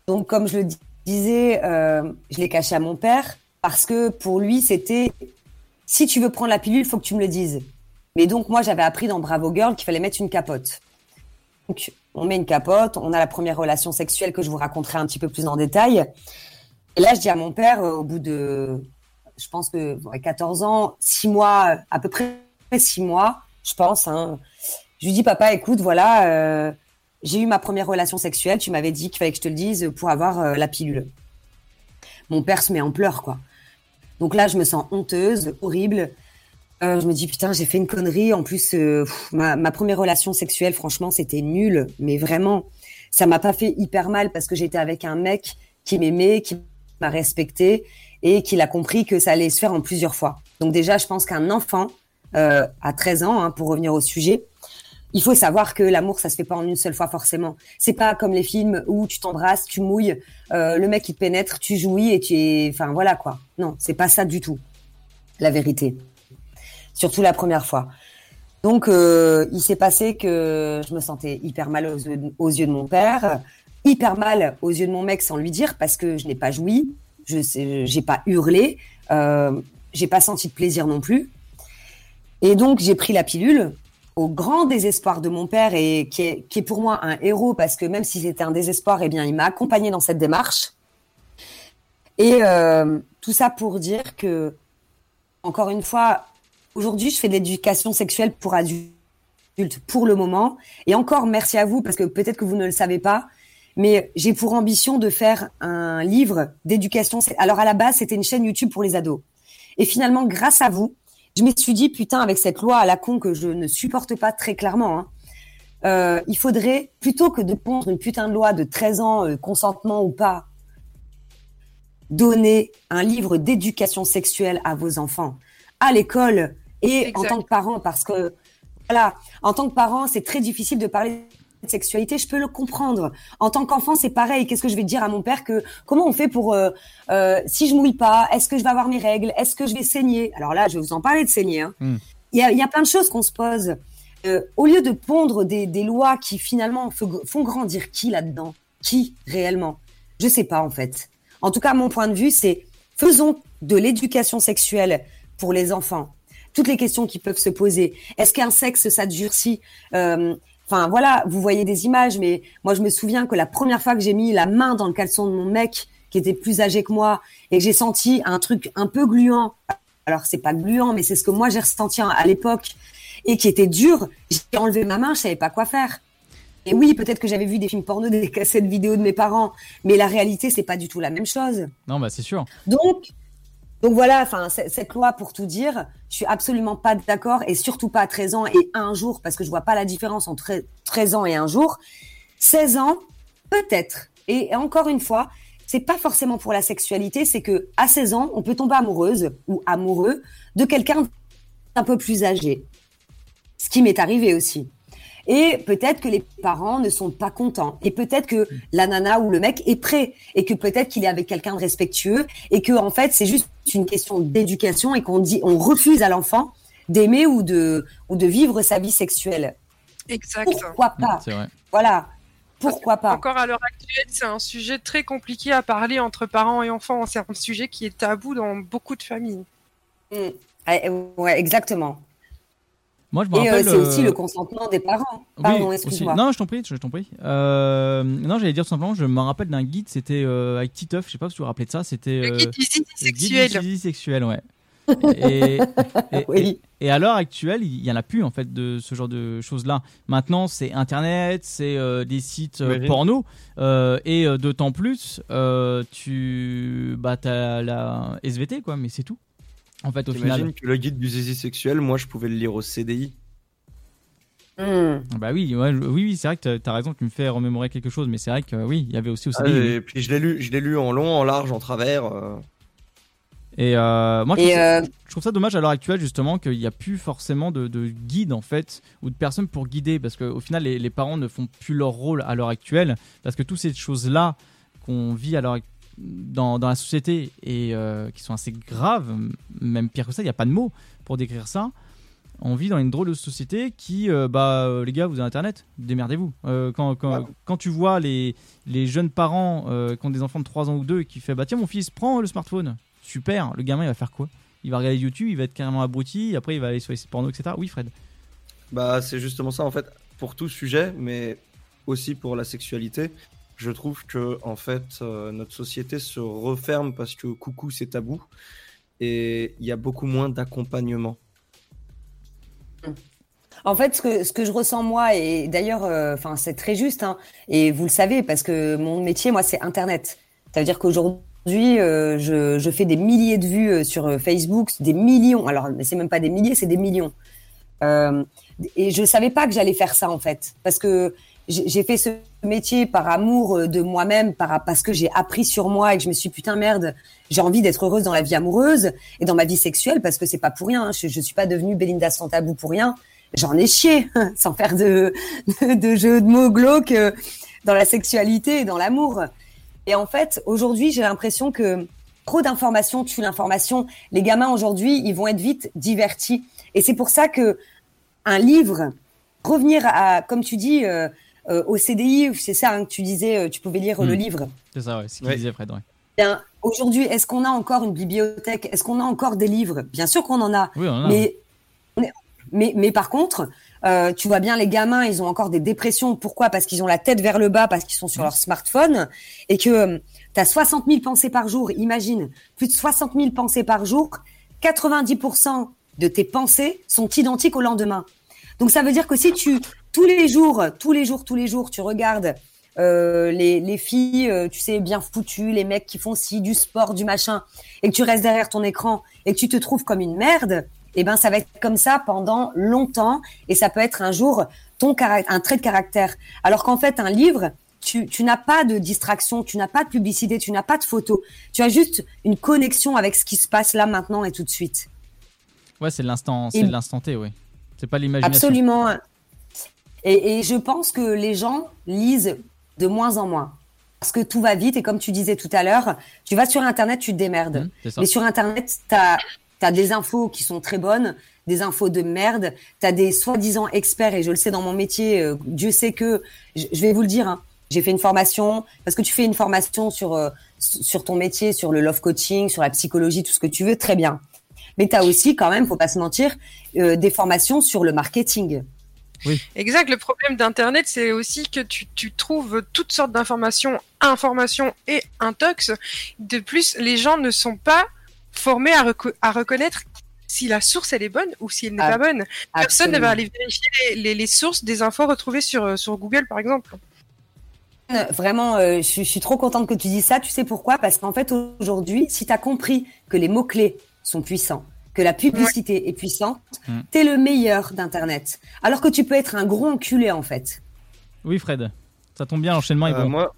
Donc comme je le dis- disais, euh, je l'ai caché à mon père parce que pour lui c'était si tu veux prendre la pilule, il faut que tu me le dises. Mais donc moi j'avais appris dans Bravo Girl qu'il fallait mettre une capote. Donc on met une capote, on a la première relation sexuelle que je vous raconterai un petit peu plus en détail. Et là je dis à mon père euh, au bout de je pense que ouais, 14 ans, 6 mois, à peu près 6 mois, je pense. Hein, je lui dis, papa, écoute, voilà, euh, j'ai eu ma première relation sexuelle. Tu m'avais dit qu'il fallait que je te le dise pour avoir euh, la pilule. Mon père se met en pleurs, quoi. Donc là, je me sens honteuse, horrible. Euh, je me dis, putain, j'ai fait une connerie. En plus, euh, ma, ma première relation sexuelle, franchement, c'était nul. Mais vraiment, ça m'a pas fait hyper mal parce que j'étais avec un mec qui m'aimait, qui m'a respecté et qu'il a compris que ça allait se faire en plusieurs fois. Donc déjà, je pense qu'un enfant euh, à 13 ans, hein, pour revenir au sujet, il faut savoir que l'amour, ça se fait pas en une seule fois forcément. C'est pas comme les films où tu t'embrasses, tu mouilles, euh, le mec il te pénètre, tu jouis et tu es, enfin voilà quoi. Non, c'est pas ça du tout. La vérité. Surtout la première fois. Donc euh, il s'est passé que je me sentais hyper mal aux, yeux- de mon père, hyper mal aux yeux de mon mec sans lui dire parce que je n'ai pas joui, je j'ai pas hurlé, euh, j'ai pas senti de plaisir non plus. Et donc j'ai pris la pilule au grand désespoir de mon père et qui est, qui est pour moi un héros parce que même si c'était un désespoir, eh bien il m'a accompagné dans cette démarche. Et euh, tout ça pour dire que, encore une fois, aujourd'hui je fais de l'éducation sexuelle pour adultes pour le moment. Et encore merci à vous parce que peut-être que vous ne le savez pas, mais j'ai pour ambition de faire un livre d'éducation. Alors à la base c'était une chaîne YouTube pour les ados. Et finalement, grâce à vous, je me suis dit, putain, avec cette loi à la con que je ne supporte pas très clairement, hein, euh, il faudrait, plutôt que de pondre une putain de loi de 13 ans, euh, consentement ou pas, donner un livre d'éducation sexuelle à vos enfants, à l'école et Exact. en tant que parent, parce que, voilà, en tant que parent, c'est très difficile de parler de sexualité, je peux le comprendre. En tant qu'enfant, c'est pareil. Qu'est-ce que je vais dire à mon père que comment on fait pour euh, euh, si je mouille pas, est-ce que je vais avoir mes règles, est-ce que je vais saigner? Alors là, je vais vous en parler de saigner. hein. Hmm. Il y, a, il y a plein de choses qu'on se pose. Euh, au lieu de pondre des, des lois qui finalement font, font grandir qui là-dedans? Qui réellement? Je sais pas en fait. En tout cas, mon point de vue, c'est faisons de l'éducation sexuelle pour les enfants. Toutes les questions qui peuvent se poser. Est-ce qu'un sexe, ça durcit Euh, Enfin voilà, vous voyez des images, mais moi je me souviens que la première fois que j'ai mis la main dans le caleçon de mon mec, qui était plus âgé que moi, et que j'ai senti un truc un peu gluant. Alors c'est pas gluant, mais c'est ce que moi j'ai ressenti à l'époque et qui était dur. J'ai enlevé ma main, je savais pas quoi faire. Et oui, peut-être que j'avais vu des films porno, des cassettes vidéo de mes parents, mais la réalité c'est pas du tout la même chose. Non, bah c'est sûr. Donc, donc voilà, enfin cette loi pour tout dire, je suis absolument pas d'accord et surtout pas à 13 ans et un jour parce que je vois pas la différence entre 13 ans et un jour. 16 ans, peut-être. Et encore une fois, c'est pas forcément pour la sexualité, c'est que à 16 ans, on peut tomber amoureuse ou amoureux de quelqu'un un peu plus âgé. Ce qui m'est arrivé aussi. Et peut-être que les parents ne sont pas contents. Et peut-être que la nana ou le mec est prêt. Et que peut-être qu'il est avec quelqu'un de respectueux. Et que, en fait, c'est juste une question d'éducation et qu'on dit, on refuse à l'enfant d'aimer ou de, ou de vivre sa vie sexuelle. Exact. Pourquoi pas? C'est vrai. Voilà. Pourquoi pas? Encore à l'heure actuelle, c'est un sujet très compliqué à parler entre parents et enfants. C'est un sujet qui est tabou dans beaucoup de familles. Mm. Ouais, ouais, exactement. Moi, je me Et euh, rappelle. c'est aussi euh, le consentement des parents. Pardon, excuse-moi. Non, je t'en prie, je t'en prie. Euh, non, j'allais dire tout simplement, je me rappelle d'un guide, c'était euh, avec Titeuf, je sais pas si vous vous rappelez de ça, c'était. Le euh, guide le guide sexuel. ouais. et, et, Oui. et à l'heure actuelle, il y en a plus en fait de ce genre de choses-là. Maintenant, c'est Internet, c'est euh, des sites euh, porno, euh, et euh, d'autant plus, euh, tu, bah, t'as la SVT quoi, mais c'est tout. En fait, au final. J'imagine que le guide du zizi sexuel, moi je pouvais le lire au CDI. Mm. Bah oui, ouais, oui, oui, c'est vrai que t'as- raison, tu me fais remémorer quelque chose, mais c'est vrai que oui, il y avait aussi au Ah, CDI. oui. et puis je l'ai lu, je l'ai lu en long, en large, en travers. euh. Et euh, moi, je trouve, ça, euh, je trouve ça dommage à l'heure actuelle, justement, qu'il n'y a plus forcément de, de guide, en fait, ou de personnes pour guider, parce qu'au final, les, les parents ne font plus leur rôle à l'heure actuelle, parce que toutes ces choses-là qu'on vit à l'heure ac- dans, dans la société et euh, qui sont assez graves, même pire que ça, il n'y a pas de mots pour décrire ça. On vit dans une drôle de société qui, euh, bah, euh, les gars, vous avez Internet, démerdez-vous. Euh, quand, quand, Ouais. quand tu vois les, les jeunes parents qui ont des enfants de 3 ans ou 2 et qui fait bah tiens mon fils prends le smartphone super le gamin il va faire quoi? Il va regarder YouTube il va être carrément abruti après il va aller sur les sites porno etc oui Fred Bah, c'est justement ça en fait, pour tout sujet, mais aussi pour la sexualité. Je trouve que en fait, euh, notre société se referme parce que coucou c'est tabou et il y a beaucoup moins d'accompagnement. En fait, ce que, ce que je ressens moi, et d'ailleurs, euh, enfin, c'est très juste, hein, et vous le savez, parce que mon métier, moi, c'est Internet. Ça veut dire qu'aujourd'hui, euh, je, je fais des milliers de vues sur Facebook, des millions. Alors, c'est même pas des milliers, c'est des millions. Et je savais pas que j'allais faire ça, en fait, parce que j'ai fait ce métier par amour euh, de moi-même, par, parce que j'ai appris sur moi et que je me suis putain merde, j'ai envie d'être heureuse dans la vie amoureuse et dans ma vie sexuelle, parce que c'est pas pour rien. hein. Je, je suis pas devenue Belinda sans tabou pour rien j'en ai chié, sans faire de, de, de jeux de mots glauques euh, dans la sexualité et dans l'amour. Et en fait, aujourd'hui, j'ai l'impression que trop d'informations tue l'information. Les gamins aujourd'hui, ils vont être vite divertis. Et c'est pour ça que un livre, revenir à, comme tu dis, euh, euh, au CDI, c'est ça hein, que tu disais, euh, tu pouvais lire Mm. le livre. c'est ça ouais, ce qu'il Ouais. disait Fred ouais. Bien, aujourd'hui, est-ce qu'on a encore une bibliothèque? Est-ce qu'on a encore des livres? Bien sûr qu'on en a. oui on en a. Mais, mais, mais par contre, euh, tu vois bien, les gamins, ils ont encore des dépressions. Pourquoi? Parce qu'ils ont la tête vers le bas, parce qu'ils sont sur leur smartphone et que tu as 60 000 pensées par jour. Imagine, plus de 60 000 pensées par jour. 90% de tes pensées sont identiques au lendemain. Donc ça veut dire que si tu tous les jours, tous les jours, tous les jours, tu regardes euh, les, les filles, euh, tu sais, bien foutues, les mecs qui font ci, du sport, du machin, et que tu restes derrière ton écran et que tu te trouves comme une merde, eh ben ça va être comme ça pendant longtemps et ça peut être un jour ton un trait de caractère. Alors qu'en fait, un livre, tu, tu n'as pas de distraction, tu n'as pas de publicité, tu n'as pas de photo. Tu as juste une connexion avec ce qui se passe là, maintenant et tout de suite. Ouais, c'est l'instant, c'est l'instant T, oui. C'est pas l'imagination. Absolument. Et, et je pense que les gens lisent de moins en moins. Parce que tout va vite et comme tu disais tout à l'heure, tu vas sur Internet, tu te démerdes. Mmh. Mais sur Internet, tu as, des infos qui sont très bonnes, des infos de merde, tu as des soi-disant experts, et je le sais dans mon métier, euh, Dieu sait que, je, je vais vous le dire, hein, j'ai fait une formation, parce que tu fais une formation sur, euh, sur ton métier, sur le love coaching, sur la psychologie, tout ce que tu veux, très bien. Mais tu as aussi quand même, faut pas se mentir, euh, des formations sur le marketing. Exact. Le problème d'Internet, c'est aussi que tu, tu trouves toutes sortes d'informations, informations et intox. De plus, les gens ne sont pas formés à, reco- à reconnaître si la source elle est bonne ou si elle n'est Ah, pas bonne. Personne ne va aller vérifier les, les- les sources des infos retrouvées sur, euh, sur Google, par exemple. Vraiment, euh, je, suis- je suis trop contente que tu dises ça. Tu sais pourquoi? Parce qu'en fait, aujourd'hui, si tu as compris que les mots-clés sont puissants, que la publicité est puissante, Mm. t'es le meilleur d'Internet. Alors que tu peux être un gros enculé, en fait. Oui, Fred. Ça tombe bien, l'enchaînement est Euh, bon. moi,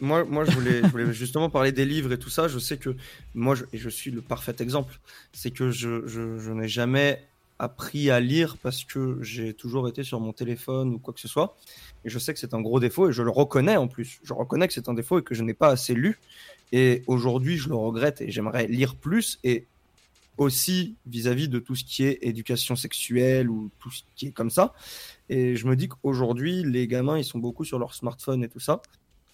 moi, moi, je voulais, je voulais justement parler des livres et tout ça. Je sais que moi, je, et je suis le parfait exemple, c'est que je, je, je n'ai jamais appris à lire parce que j'ai toujours été sur mon téléphone ou quoi que ce soit. Et je sais que c'est un gros défaut et je le reconnais en plus. Je reconnais que c'est un défaut et que je n'ai pas assez lu. Et aujourd'hui, je le regrette et j'aimerais lire plus et aussi vis-à-vis de tout ce qui est éducation sexuelle ou tout ce qui est comme ça. Et je me dis qu'aujourd'hui, les gamins, ils sont beaucoup sur leur smartphone et tout ça.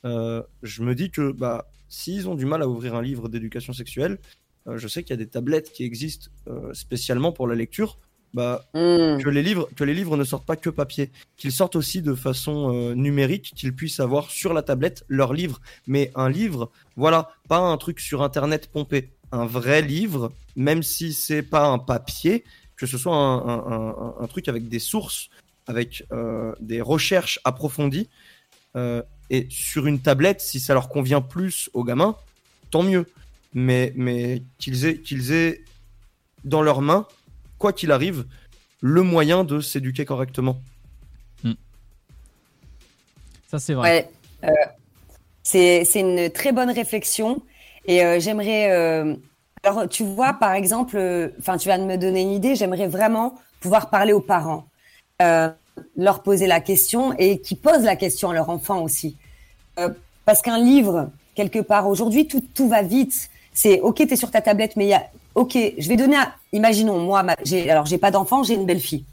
Euh, je me dis que bah, s'ils ont du mal à ouvrir un livre d'éducation sexuelle, euh, je sais qu'il y a des tablettes qui existent euh, spécialement pour la lecture. Bah, Mm. que les livres que les livres ne sortent pas que papier, qu'ils sortent aussi de façon euh, numérique, qu'ils puissent avoir sur la tablette leur livre, mais un livre, voilà, pas un truc sur internet pompé, un vrai livre, même si c'est pas un papier, que ce soit un, un- un- un truc avec des sources, avec euh, des recherches approfondies, euh, et sur une tablette, si ça leur convient plus aux gamins, tant mieux. Mais mais qu'ils aient qu'ils aient dans leurs mains quoi qu'il arrive, le moyen de s'éduquer correctement. Ça, c'est vrai. Ouais. Euh, c'est c'est une très bonne réflexion. Et euh, j'aimerais. euh, alors, tu vois, par exemple, euh, enfin, tu viens de me donner une idée. J'aimerais vraiment pouvoir parler aux parents, euh, leur poser la question et qui posent la question à leur enfant aussi. Euh, parce qu'un livre, quelque part, aujourd'hui, tout, tout va vite. C'est OK, tu es sur ta tablette, mais il y a. OK, je vais donner. À, imaginons, moi, ma, j'ai, alors, j'ai pas d'enfant, j'ai une belle-fille.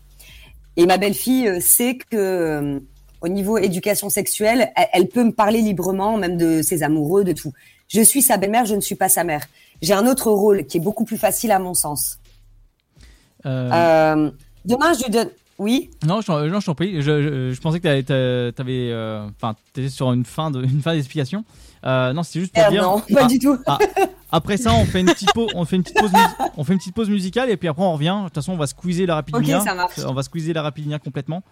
Et ma belle-fille euh, sait que. euh, au niveau éducation sexuelle, elle, elle peut me parler librement, même de ses amoureux, de tout. Je suis sa belle-mère, je ne suis pas sa mère. J'ai un autre rôle qui est beaucoup plus facile à mon sens. Euh, Euh, demain, je lui donne. Oui? Non, je, t'en- non, je t'en prie. Je, je- je pensais que t'avais, euh, enfin, sur une fin de, une fin d'explication. Euh, non, c'est juste pour Merde, dire. non, pas Ah, du tout. Après ça, on fait une petite pause, on fait une petite pause, mus- on fait une petite pause musicale et puis après on revient. De toute façon, on va squeezer la rapidinia. Ok, ça marche. On va squeezer la rapidinia complètement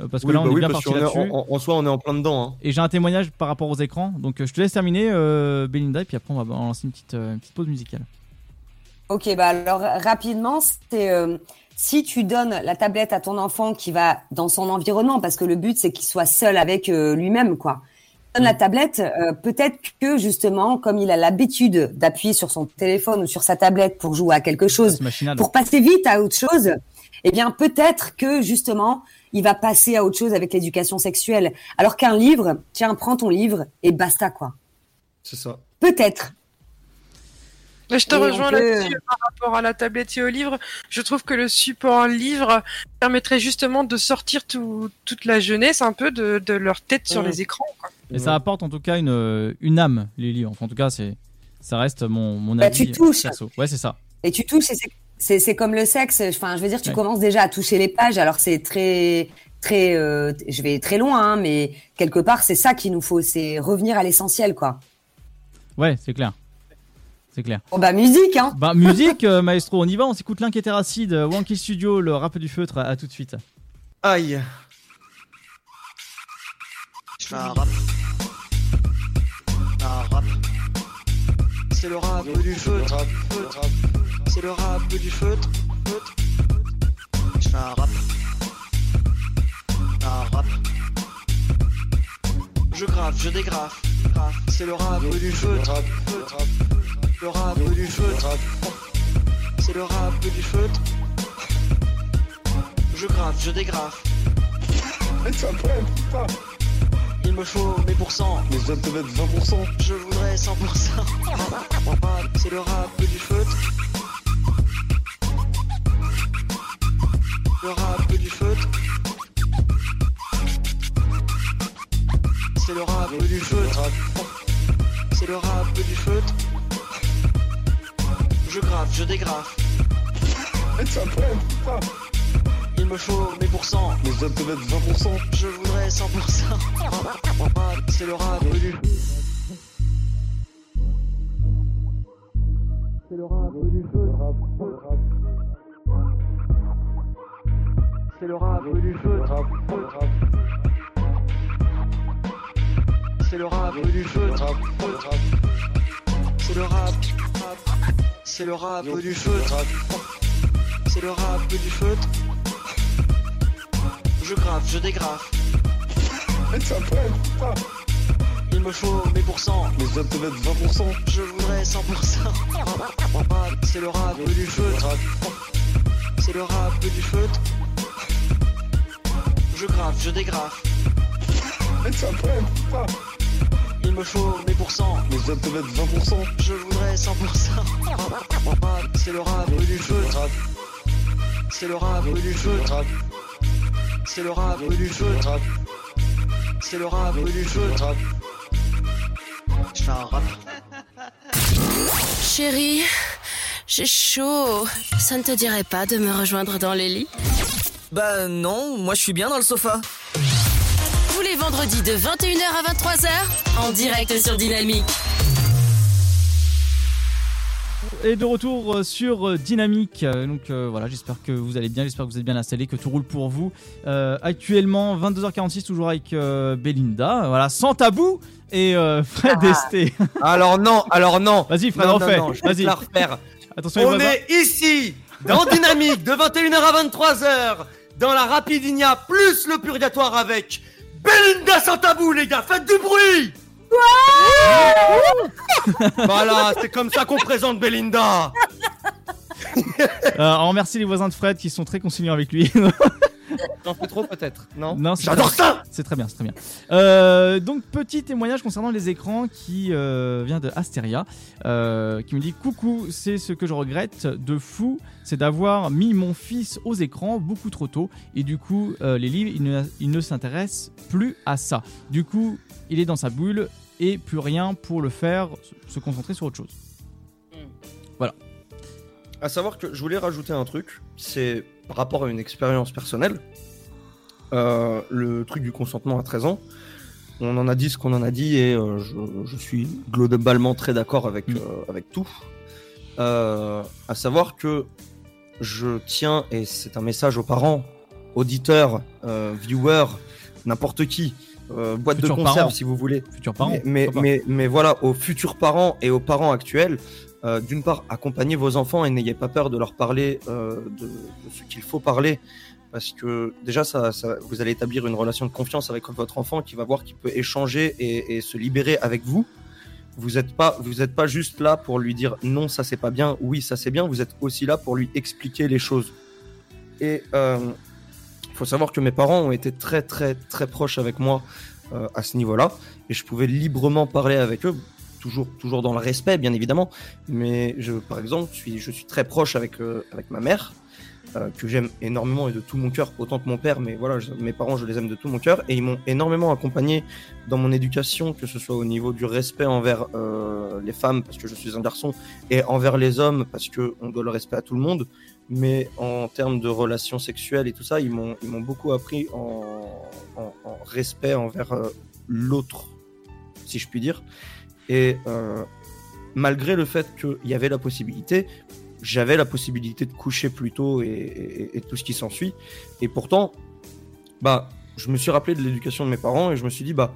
euh, parce que Oui, là, on bah est oui, bien parti là-dessus. en, en- soi, on est en plein dedans. hein. Et j'ai un témoignage par rapport aux écrans. Donc euh, je te laisse terminer, euh, Belinda, et puis après on va lancer une petite, euh, une petite pause musicale. Ok, bah alors rapidement, c'est euh, si tu donnes la tablette à ton enfant qui va dans son environnement, parce que le but c'est qu'il soit seul avec euh, lui-même, quoi. Donne la tablette, euh, peut-être que justement, comme il a l'habitude d'appuyer sur son téléphone ou sur sa tablette pour jouer à quelque chose, pour passer vite à autre chose, eh bien peut-être que justement il va passer à autre chose avec l'éducation sexuelle. Alors qu'un livre, tiens, prends ton livre et basta quoi. C'est ça. Peut-être. Mais je te Et rejoins peut- là-dessus par rapport à la tablette et au livre. Je trouve que le support livre permettrait justement de sortir tout- toute la jeunesse un peu de, de leur tête sur les écrans. quoi. Et ça apporte en tout cas une, une âme, les livres. Enfin, en tout cas, c'est, ça reste mon, mon Bah, avis tu touches. perso. Ouais, c'est ça. Et tu touches, c'est- c'est c'est comme le sexe. Enfin, je veux dire, tu Ouais. commences déjà à toucher les pages. Alors c'est très très, euh, je vais très loin, hein, mais quelque part c'est ça qu'il nous faut, c'est revenir à l'essentiel, quoi. Ouais, c'est clair. C'est clair. Bon bah musique, hein. Bah, musique, euh, maestro, on y va. On s'écoute l'Inquiétéracide, euh, Wanky Studio, le rap du feutre. À, à tout de suite. Aïe. Je fais un rap un rap. C'est le rap du feutre. feutre. C'est le rap du feutre. feutre. Je fais un rap. Un rap. Je grave, je dégrafe. C'est le rap du feutre. feutre. Le rap du feutre. C'est le rap du feutre. Je grave, je dégrafe. Il me faut mes pourcents. Mais je viens de te mettre 20%. Je voudrais 100%. C'est le rap du feutre. Le rap du feutre. C'est le rap du feutre. C'est le rap du feutre. Je dégrafe. Il me faut mes pourcents. Mais je viens de te mettre 20%. Je voudrais 100%. C'est le rap du C'est le rap du feutre. C'est le rap du feutre. C'est le rap du feutre. C'est le rap du feutre. C'est le rap du feutre. Je grave, je dégrafe. Il me faut mes pourcents. Mais je de te mettre 20%. Je voudrais 100%. C'est le rap du feutre. C'est le rap du feutre. Je grave, je dégrafe. Il me faut mes pourcents. Mais de te mettre 20%. Je voudrais 100%. C'est le rap du feutre. C'est le rap du feutre. C'est le rap du feutre. C'est le rap du feutre. Je fais un rap. Chérie, j'ai chaud. Ça ne te dirait pas de me rejoindre dans les lits? Bah non, moi je suis bien dans le sofa. Tous les vendredis de 21h à 23h, en direct sur Dynamique. Et de retour euh, sur euh, Dynamique. Euh, Donc euh, voilà, j'espère que vous allez bien, j'espère que vous êtes bien installés, que tout roule pour vous. Euh, actuellement, 22h46, toujours avec euh, Belinda. Voilà, sans tabou. Et euh, Fred Ah. Esté. Alors non, alors non. Vas-y, Fred, Non, refais. non, non, je vais Vas-y. te la refaire. Attention, On est ici, dans Dynamique, de 21h à 23h, dans la Rapidinia, plus le purgatoire avec Belinda sans tabou, les gars, faites du bruit Voilà, c'est comme ça qu'on présente Belinda Euh, on remercie les voisins de Fred qui sont très conciliants avec lui. J'en fais trop peut-être, non Non, c'est J'adore ça C'est très bien, c'est très bien. Euh, donc petit témoignage concernant les écrans qui euh, vient de Asteria, euh, qui me dit coucou, c'est ce que je regrette de fou, c'est d'avoir mis mon fils aux écrans beaucoup trop tôt et du coup euh, les livres il ne, il ne s'intéresse plus à ça. Du coup il est dans sa bulle et plus rien pour le faire se- concentrer sur autre chose. À savoir que je voulais rajouter un truc, c'est par rapport à une expérience personnelle, euh, le truc du consentement à 13 ans. On en a dit ce qu'on en a dit et euh, je, je suis globalement très d'accord avec, Mm. euh, avec tout. À savoir que je tiens, et c'est un message aux parents, auditeurs, viewers, n'importe qui, boîte Futurs de conserve parents. si vous voulez, Futurs parents. mais, mais, mais, mais voilà, aux futurs parents et aux parents actuels, euh, d'une part, accompagnez vos enfants et n'ayez pas peur de leur parler euh, de, ce qu'il faut parler. Parce que déjà, ça, ça- vous allez établir une relation de confiance avec votre enfant qui va voir qu'il peut échanger et, se libérer avec vous. Vous n'êtes pas, pas juste là pour lui dire non, ça c'est pas bien, oui, ça c'est bien. Vous êtes aussi là pour lui expliquer les choses. Et euh, faut savoir que mes parents ont été très très très proches avec moi à ce niveau-là, et je pouvais librement parler avec eux, toujours toujours dans le respect bien évidemment. Mais je, par exemple, je suis je suis très proche avec euh, avec ma mère. euh, que j'aime énormément et de tout mon cœur, autant que mon père, mais voilà, mes parents, je les aime de tout mon cœur, et ils m'ont énormément accompagné dans mon éducation, que ce soit au niveau du respect envers euh, les femmes, parce que je suis un garçon, et envers les hommes, parce que on doit le respect à tout le monde, mais en termes de relations sexuelles et tout ça, ils m'ont ils m'ont beaucoup appris en, en, en respect envers euh, l'autre, si je puis dire. Et euh, malgré le fait qu'il y avait la possibilité, j'avais la possibilité de coucher plus tôt et, et- tout ce qui s'ensuit. Et pourtant, bah, je me suis rappelé de l'éducation de mes parents et je me suis dit, bah,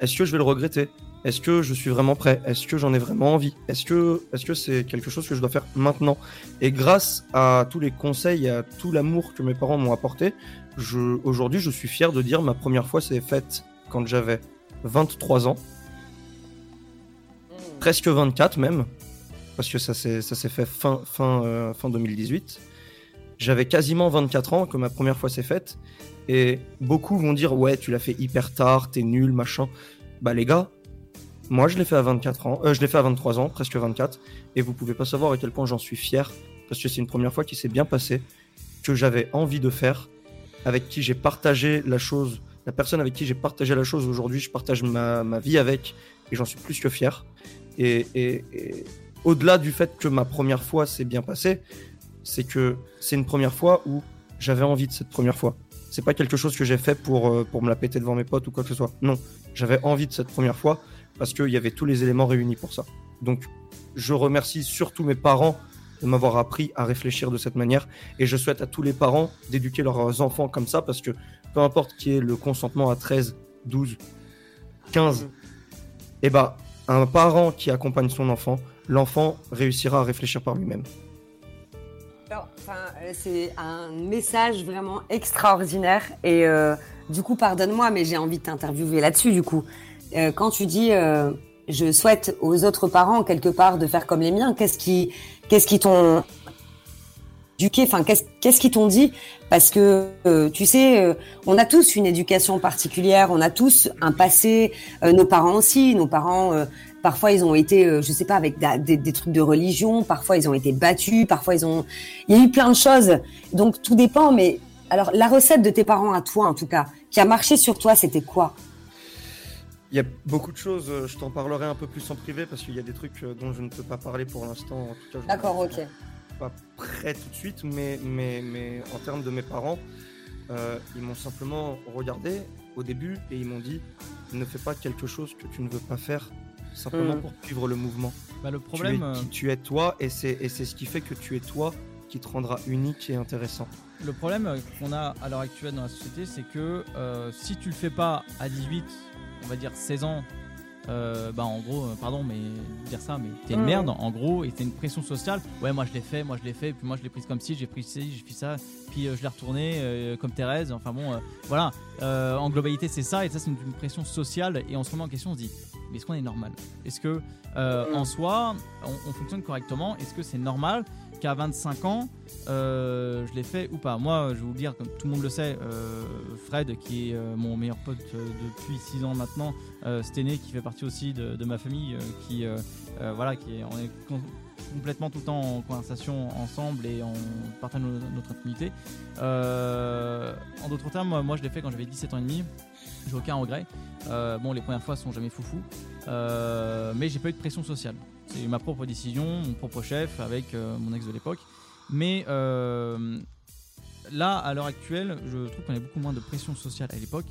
est-ce que je vais le regretter? Est-ce que je suis vraiment prêt? Est-ce que j'en ai vraiment envie? Est-ce que est-ce que c'est quelque chose que je dois faire maintenant? Et grâce à tous les conseils à tout l'amour que mes parents m'ont apporté, aujourd'hui je suis fier de dire ma première fois s'est faite quand j'avais 23 ans, presque 24 même, parce que ça s'est fait fin fin euh, fin 2018. J'avais quasiment 24 ans que ma première fois s'est faite et beaucoup vont dire ouais tu l'as fait hyper tard, t'es nul machin. Bah les gars, moi, je l'ai fait à 24 ans, euh, je l'ai fait à 23 ans, presque 24, et vous pouvez pas savoir à quel point j'en suis fier, parce que c'est une première fois qui s'est bien passée, que j'avais envie de faire, avec qui j'ai partagé la chose, la personne avec qui j'ai partagé la chose aujourd'hui, je partage ma, ma vie avec, et j'en suis plus que fier. Et, et- et au-delà du fait que ma première fois s'est bien passée, c'est que c'est une première fois où j'avais envie de cette première fois. C'est pas quelque chose que j'ai fait pour, euh, pour me la péter devant mes potes ou quoi que ce soit. Non, j'avais envie de cette première fois parce qu'il y avait tous les éléments réunis pour ça. Donc, je remercie surtout mes parents de m'avoir appris à réfléchir de cette manière et je souhaite à tous les parents d'éduquer leurs enfants comme ça parce que peu importe qui est le consentement à 13, 12, 15, et bah, un parent qui accompagne son enfant, l'enfant réussira à réfléchir par lui-même. C'est un message vraiment extraordinaire et euh, du coup, pardonne-moi, mais j'ai envie de t'interviewer là-dessus. Du coup, Euh, quand tu dis, euh, je souhaite aux autres parents quelque part de faire comme les miens, qu'est-ce qui t'ont éduqué Enfin, qu'est-ce qu'ils t'ont dit? Parce que euh, tu sais, euh, on a tous une éducation particulière, on a tous un passé. euh, nos parents aussi, nos parents. Parfois, ils ont été, je sais pas, avec des, des trucs de religion. Parfois, ils ont été battus. Parfois, ils ont. Il y a eu plein de choses. Donc, tout dépend. Mais alors, la recette de tes parents à toi, en tout cas, qui a marché sur toi, c'était quoi? Il y a beaucoup de choses, je t'en parlerai un peu plus en privé parce qu'il y a des trucs dont je ne peux pas parler pour l'instant. D'accord, ok. Pas prêt tout de suite, mais, mais, mais en termes de mes parents, euh, ils m'ont simplement regardé au début et ils m'ont dit ne fais pas quelque chose que tu ne veux pas faire simplement Mm. pour suivre le mouvement. Bah, le Tu es, problème, euh, tu es toi et c'est et c'est ce qui fait que tu es toi qui te rendra unique et intéressant. le problème euh, qu'on a à l'heure actuelle dans la société, c'est que euh, si tu le fais pas à 18, on va dire 16 ans, euh, bah en gros, euh, pardon, mais dire ça, mais t'es une merde en gros, et t'es une pression sociale. Ouais, moi je l'ai fait, moi je l'ai fait, puis moi je l'ai prise comme ci, j'ai pris ci, j'ai fait ça, puis euh, je l'ai retourné comme Thérèse. Enfin bon, voilà. En globalité, c'est ça, et ça c'est une, une pression sociale. Et on se remet en question, on se dit, mais est-ce qu'on est normal? Est-ce que en soi, on, on fonctionne correctement? Est-ce que c'est normal? Qu'à 25 ans, euh, je l'ai fait ou pas Moi, je vais vous le dire, comme tout le monde le sait, euh, Fred, qui est euh, mon meilleur pote depuis 6 ans maintenant, Stené, qui fait partie aussi de, ma famille, qui, voilà, qui est, on est complètement tout le temps en conversation ensemble et on partage no- notre intimité. En d'autres termes, moi, je l'ai fait quand j'avais 17 ans et demi. J'ai aucun regret. Bon, les premières fois sont jamais foufou, mais j'ai pas eu de pression sociale. C'est ma propre décision, mon propre chef avec euh, mon ex de l'époque. Mais euh, là, à l'heure actuelle, je trouve qu'on a beaucoup moins de pression sociale à l'époque.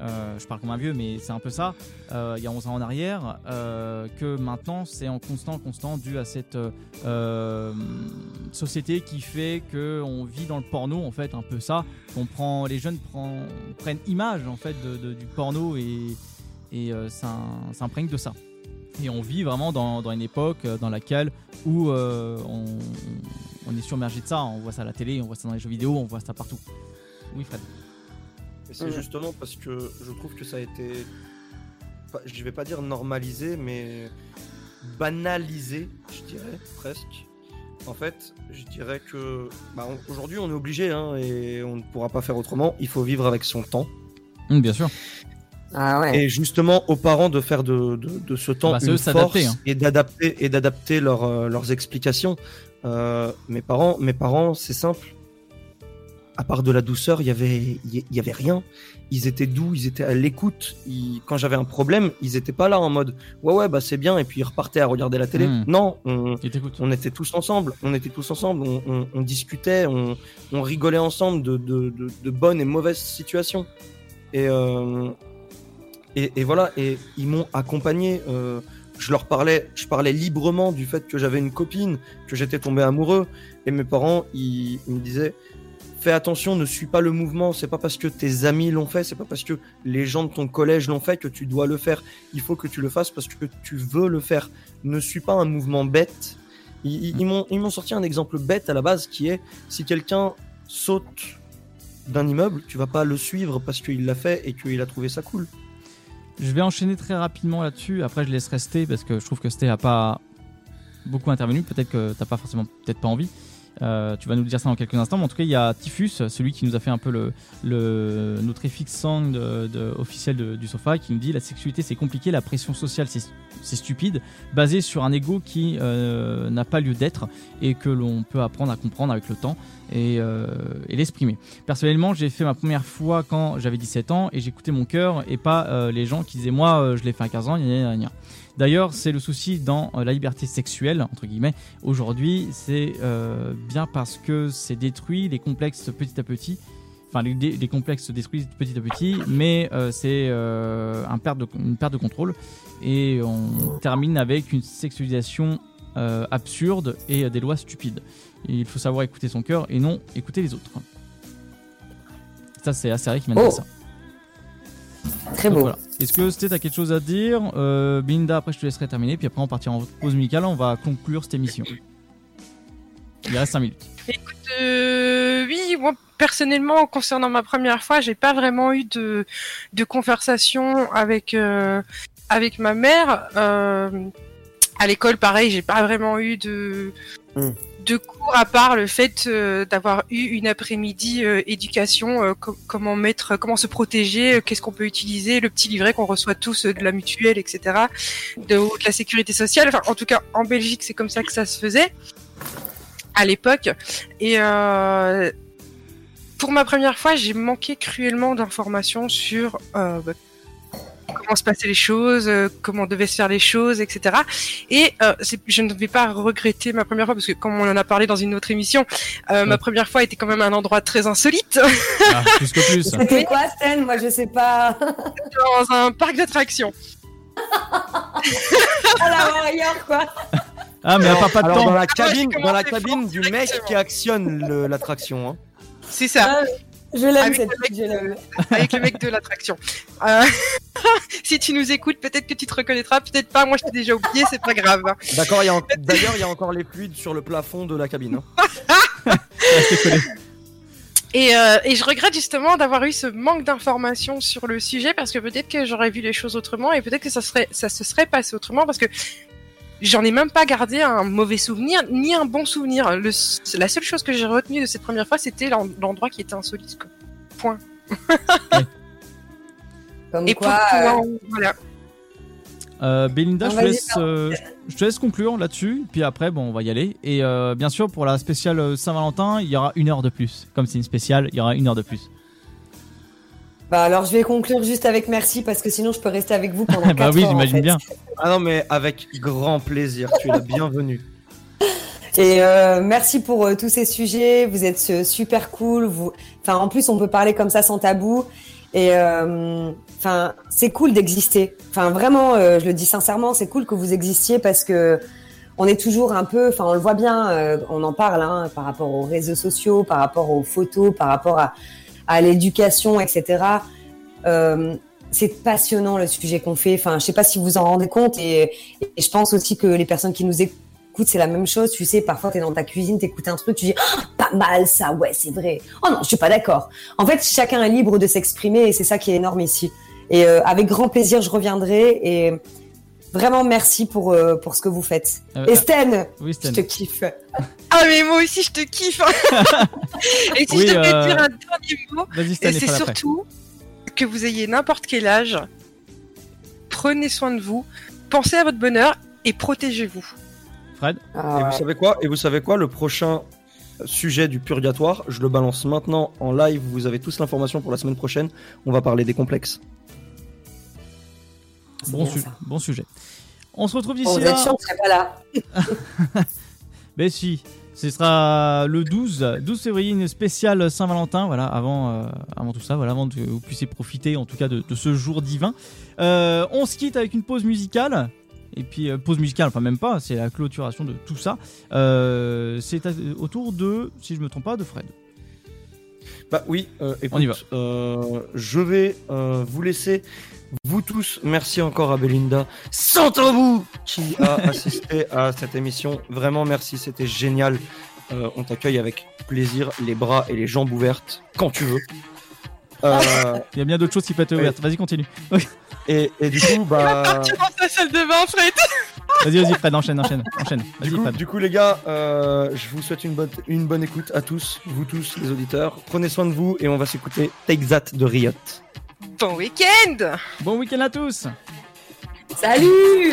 Euh, je parle comme un vieux, mais c'est un peu ça. Il y a 11 ans en arrière, que maintenant c'est en constant, constant, dû à cette société qui fait que on vit dans le porno, en fait, un peu ça. On prend, les jeunes prennent image en fait du porno et, et euh, s'im- s'imprègnent de ça. Et on vit vraiment dans, dans une époque euh, dans laquelle où euh, on, on est submergé de ça. On voit ça à la télé, on voit ça dans les jeux vidéo, on voit ça partout. Oui, Fred. Et c'est Mhm. justement parce que je trouve que ça a été, je vais pas dire normalisé, mais banalisé, je dirais presque. En fait, je dirais que bah, on- aujourd'hui on est obligé hein, et on ne pourra pas faire autrement. Il faut vivre avec son temps. Hum, bien sûr. Ah ouais. Et justement aux parents de faire de, de, de ce temps Bah, une force hein. et d'adapter et d'adapter leurs, euh, leurs explications. Euh, mes parents, mes parents, c'est simple. À part de la douceur, il y avait, il y avait rien. Ils étaient doux, ils étaient à l'écoute. Quand j'avais un problème, ils étaient pas là en mode ouais ouais bah c'est bien et puis ils repartaient à regarder la télé. Mm. Non, on, on était tous ensemble, on était tous ensemble, on, on- on discutait, on, on rigolait ensemble de, de- de- de bonnes et mauvaises situations. Et, euh, et, voilà, et ils m'ont accompagné. euh, je leur parlais, je parlais librement du fait que j'avais une copine, que j'étais tombé amoureux, et mes parents, ils, me disaient, fais attention, ne suis pas le mouvement. C'est pas parce que tes amis l'ont fait, c'est pas parce que les gens de ton collège l'ont fait que tu dois le faire. Il faut que tu le fasses parce que tu veux le faire. Ne suis pas un mouvement bête. Ils, ils- ils m'ont sorti un exemple bête à la base qui est si quelqu'un saute d'un immeuble, tu vas pas le suivre parce qu'il l'a fait et qu'il a trouvé ça cool. Je vais enchaîner très rapidement là-dessus. Après, je laisse rester parce que je trouve que Sté a pas beaucoup intervenu. Peut-être que t'as pas forcément, peut-être pas envie. Euh, tu vas nous dire ça dans quelques instants. Mais en tout cas, il y a Typhus, celui qui nous a fait un peu le, le notre FX song de, de- officiel de- du sofa, qui nous dit la sexualité c'est compliqué, la pression sociale c'est c'est stupide, basé sur un ego qui euh, n'a pas lieu d'être et que l'on peut apprendre à comprendre avec le temps et, euh, et l'exprimer. Personnellement, j'ai fait ma première fois quand j'avais 17 ans et j'écoutais mon cœur et pas euh, les gens qui disaient moi euh, je l'ai fait à 15 ans, gna, gna, gna. D'ailleurs, c'est le souci dans euh, la liberté sexuelle, entre guillemets. Aujourd'hui, c'est euh, bien parce que c'est détruit les complexes petit à petit. Enfin, les, complexes se détruisent petit à petit, mais euh, c'est euh, un perte de- une perte de contrôle. Et on termine avec une sexualisation euh, absurde et euh, des lois stupides. Et il faut savoir écouter son cœur et non écouter les autres. Ça, c'est Acéré qui m'a dit Oh. ça. Très beau. voilà. Est-ce que c'était t'as quelque chose à dire? Euh, Belinda, après je te laisserai terminer, puis après on partira en pause musicale, on va conclure cette émission. Il reste 5 minutes. Euh, oui, moi personnellement, concernant ma première fois, j'ai pas vraiment eu de, de conversation avec euh, avec ma mère. Euh, à l'école, pareil, j'ai pas vraiment eu de Hmm. De cours à part le fait euh, d'avoir eu une après-midi euh, éducation, euh, co- comment mettre, comment se protéger, qu'est-ce qu'on peut utiliser, le petit livret qu'on reçoit tous de la mutuelle, etc. De, la sécurité sociale. Enfin, en tout cas, en Belgique, c'est comme ça que ça se faisait à l'époque. Et pour ma première fois, j'ai manqué cruellement d'informations sur comment se passaient les choses, euh, comment devaient se faire les choses, etc. Et euh, c'est- je ne vais pas regretter ma première fois parce que comme on en a parlé dans une autre émission, euh, ma première fois était quand même un endroit très insolite Ah, plus que plus. C'était quoi, Stan Moi, je sais pas. dans un parc d'attractions. À la Warrior, quoi. Ah, mais elle a pas, pas de Alors temps. dans la j'ai cabine, dans la cabine du mec qui actionne le- l'attraction. Hein. C'est ça. Ah, Je l'aime, Avec cette le petite, je l'aime. avec le mec de l'attraction. Euh, si tu nous écoutes, peut-être que tu te reconnaîtras, peut-être pas. Moi, je t'ai déjà oublié, c'est pas grave. D'accord, en- d'ailleurs il y a encore les fluides sur le plafond de la cabine. hein. Et, euh, et je regrette justement d'avoir eu ce manque d'informations sur le sujet parce que peut-être que j'aurais vu les choses autrement et peut-être que ça serait, ça se serait passé autrement parce que j'en ai même pas gardé un mauvais souvenir ni un bon souvenir. Le, la seule chose que j'ai retenue de cette première fois, c'était l'en- l'endroit qui était insolite. quoi. Comme Et pour quoi, pouvoir- euh, voilà. Euh, Belinda, Non, je te, vas-y, laisse, euh, je te laisse conclure là-dessus, puis après, bon, on va y aller. Et euh, bien sûr, pour la spéciale Saint-Valentin, il y aura une heure de plus. Comme c'est une spéciale, il y aura une heure de plus. bah alors, je vais conclure juste avec merci parce que sinon, je peux rester avec vous pendant bah 4 oui, en j'imagine fait. bien. Ah non mais avec grand plaisir, tu es la bienvenue. Et euh, merci pour euh, tous ces sujets. Vous êtes euh, super cool. Vous, enfin, en plus, on peut parler comme ça sans tabou. Et euh, enfin, c'est cool d'exister. Enfin, vraiment, euh, je le dis sincèrement, c'est cool que vous existiez parce que on est toujours un peu. Enfin, on le voit bien. euh, on en parle hein, par rapport aux réseaux sociaux, par rapport aux photos, par rapport à, à l'éducation, etc. C'est passionnant le sujet qu'on fait. Enfin, je sais pas si vous en rendez compte et, et je pense aussi que les personnes qui nous écoutent écoute, c'est la même chose. Tu sais, parfois, tu es dans ta cuisine, tu écoutes un truc, tu dis Ah, pas mal ça, ouais, c'est vrai. Oh non, je suis pas d'accord. En fait, chacun est libre de s'exprimer et c'est ça qui est énorme ici. Et euh, avec grand plaisir, je reviendrai et vraiment merci pour, euh, pour ce que vous faites. Euh, et Oui, je te kiffe. Ah mais moi aussi je te kiffe. hein. et si Oui, je devais euh, dire un dernier mot, c'est après. surtout que vous ayez n'importe quel âge, prenez soin de vous, pensez à votre bonheur et protégez-vous. Fred Ah, Et vous savez quoi? Et vous savez quoi? Le prochain sujet du purgatoire, je le balance maintenant en live. Vous avez tous l'information pour la semaine prochaine. On va parler des complexes. Bon, su- ça. bon sujet. On se retrouve Bon, d'ici vous êtes là. chiant, je serai pas là. Ben si, ce sera le 12, 12 février, une spéciale Saint-Valentin, voilà, avant, euh, avant tout ça, voilà, avant que vous puissiez profiter en tout cas de, de ce jour divin. Euh, on se quitte avec une pause musicale. Et puis euh, pause musicale, enfin même pas, c'est la clôturation de tout ça. Euh, c'est autour de, si je me trompe pas, de Fred. Bah oui, euh, écoute, On y va. euh, je vais vous laisser. Vous tous, merci encore à Belinda Santabou qui a assisté à cette émission. Vraiment merci, c'était génial. On t'accueille avec plaisir, les bras et les jambes ouvertes quand tu veux. Euh, Il y a bien d'autres choses qui peuvent être ouvertes. Vas-y, continue. et, et du coup, bah, Partir dans sa salle de bain, Fred. Vas-y, vas-y, Fred, enchaîne, enchaîne, enchaîne. du Vas-y, coup, Fred. du coup, les gars, euh, je vous souhaite une bonne, une bonne écoute à tous, vous tous, les auditeurs. Prenez soin de vous et on va s'écouter Take That de Riot. Bon week-end Bon week-end à tous. Salut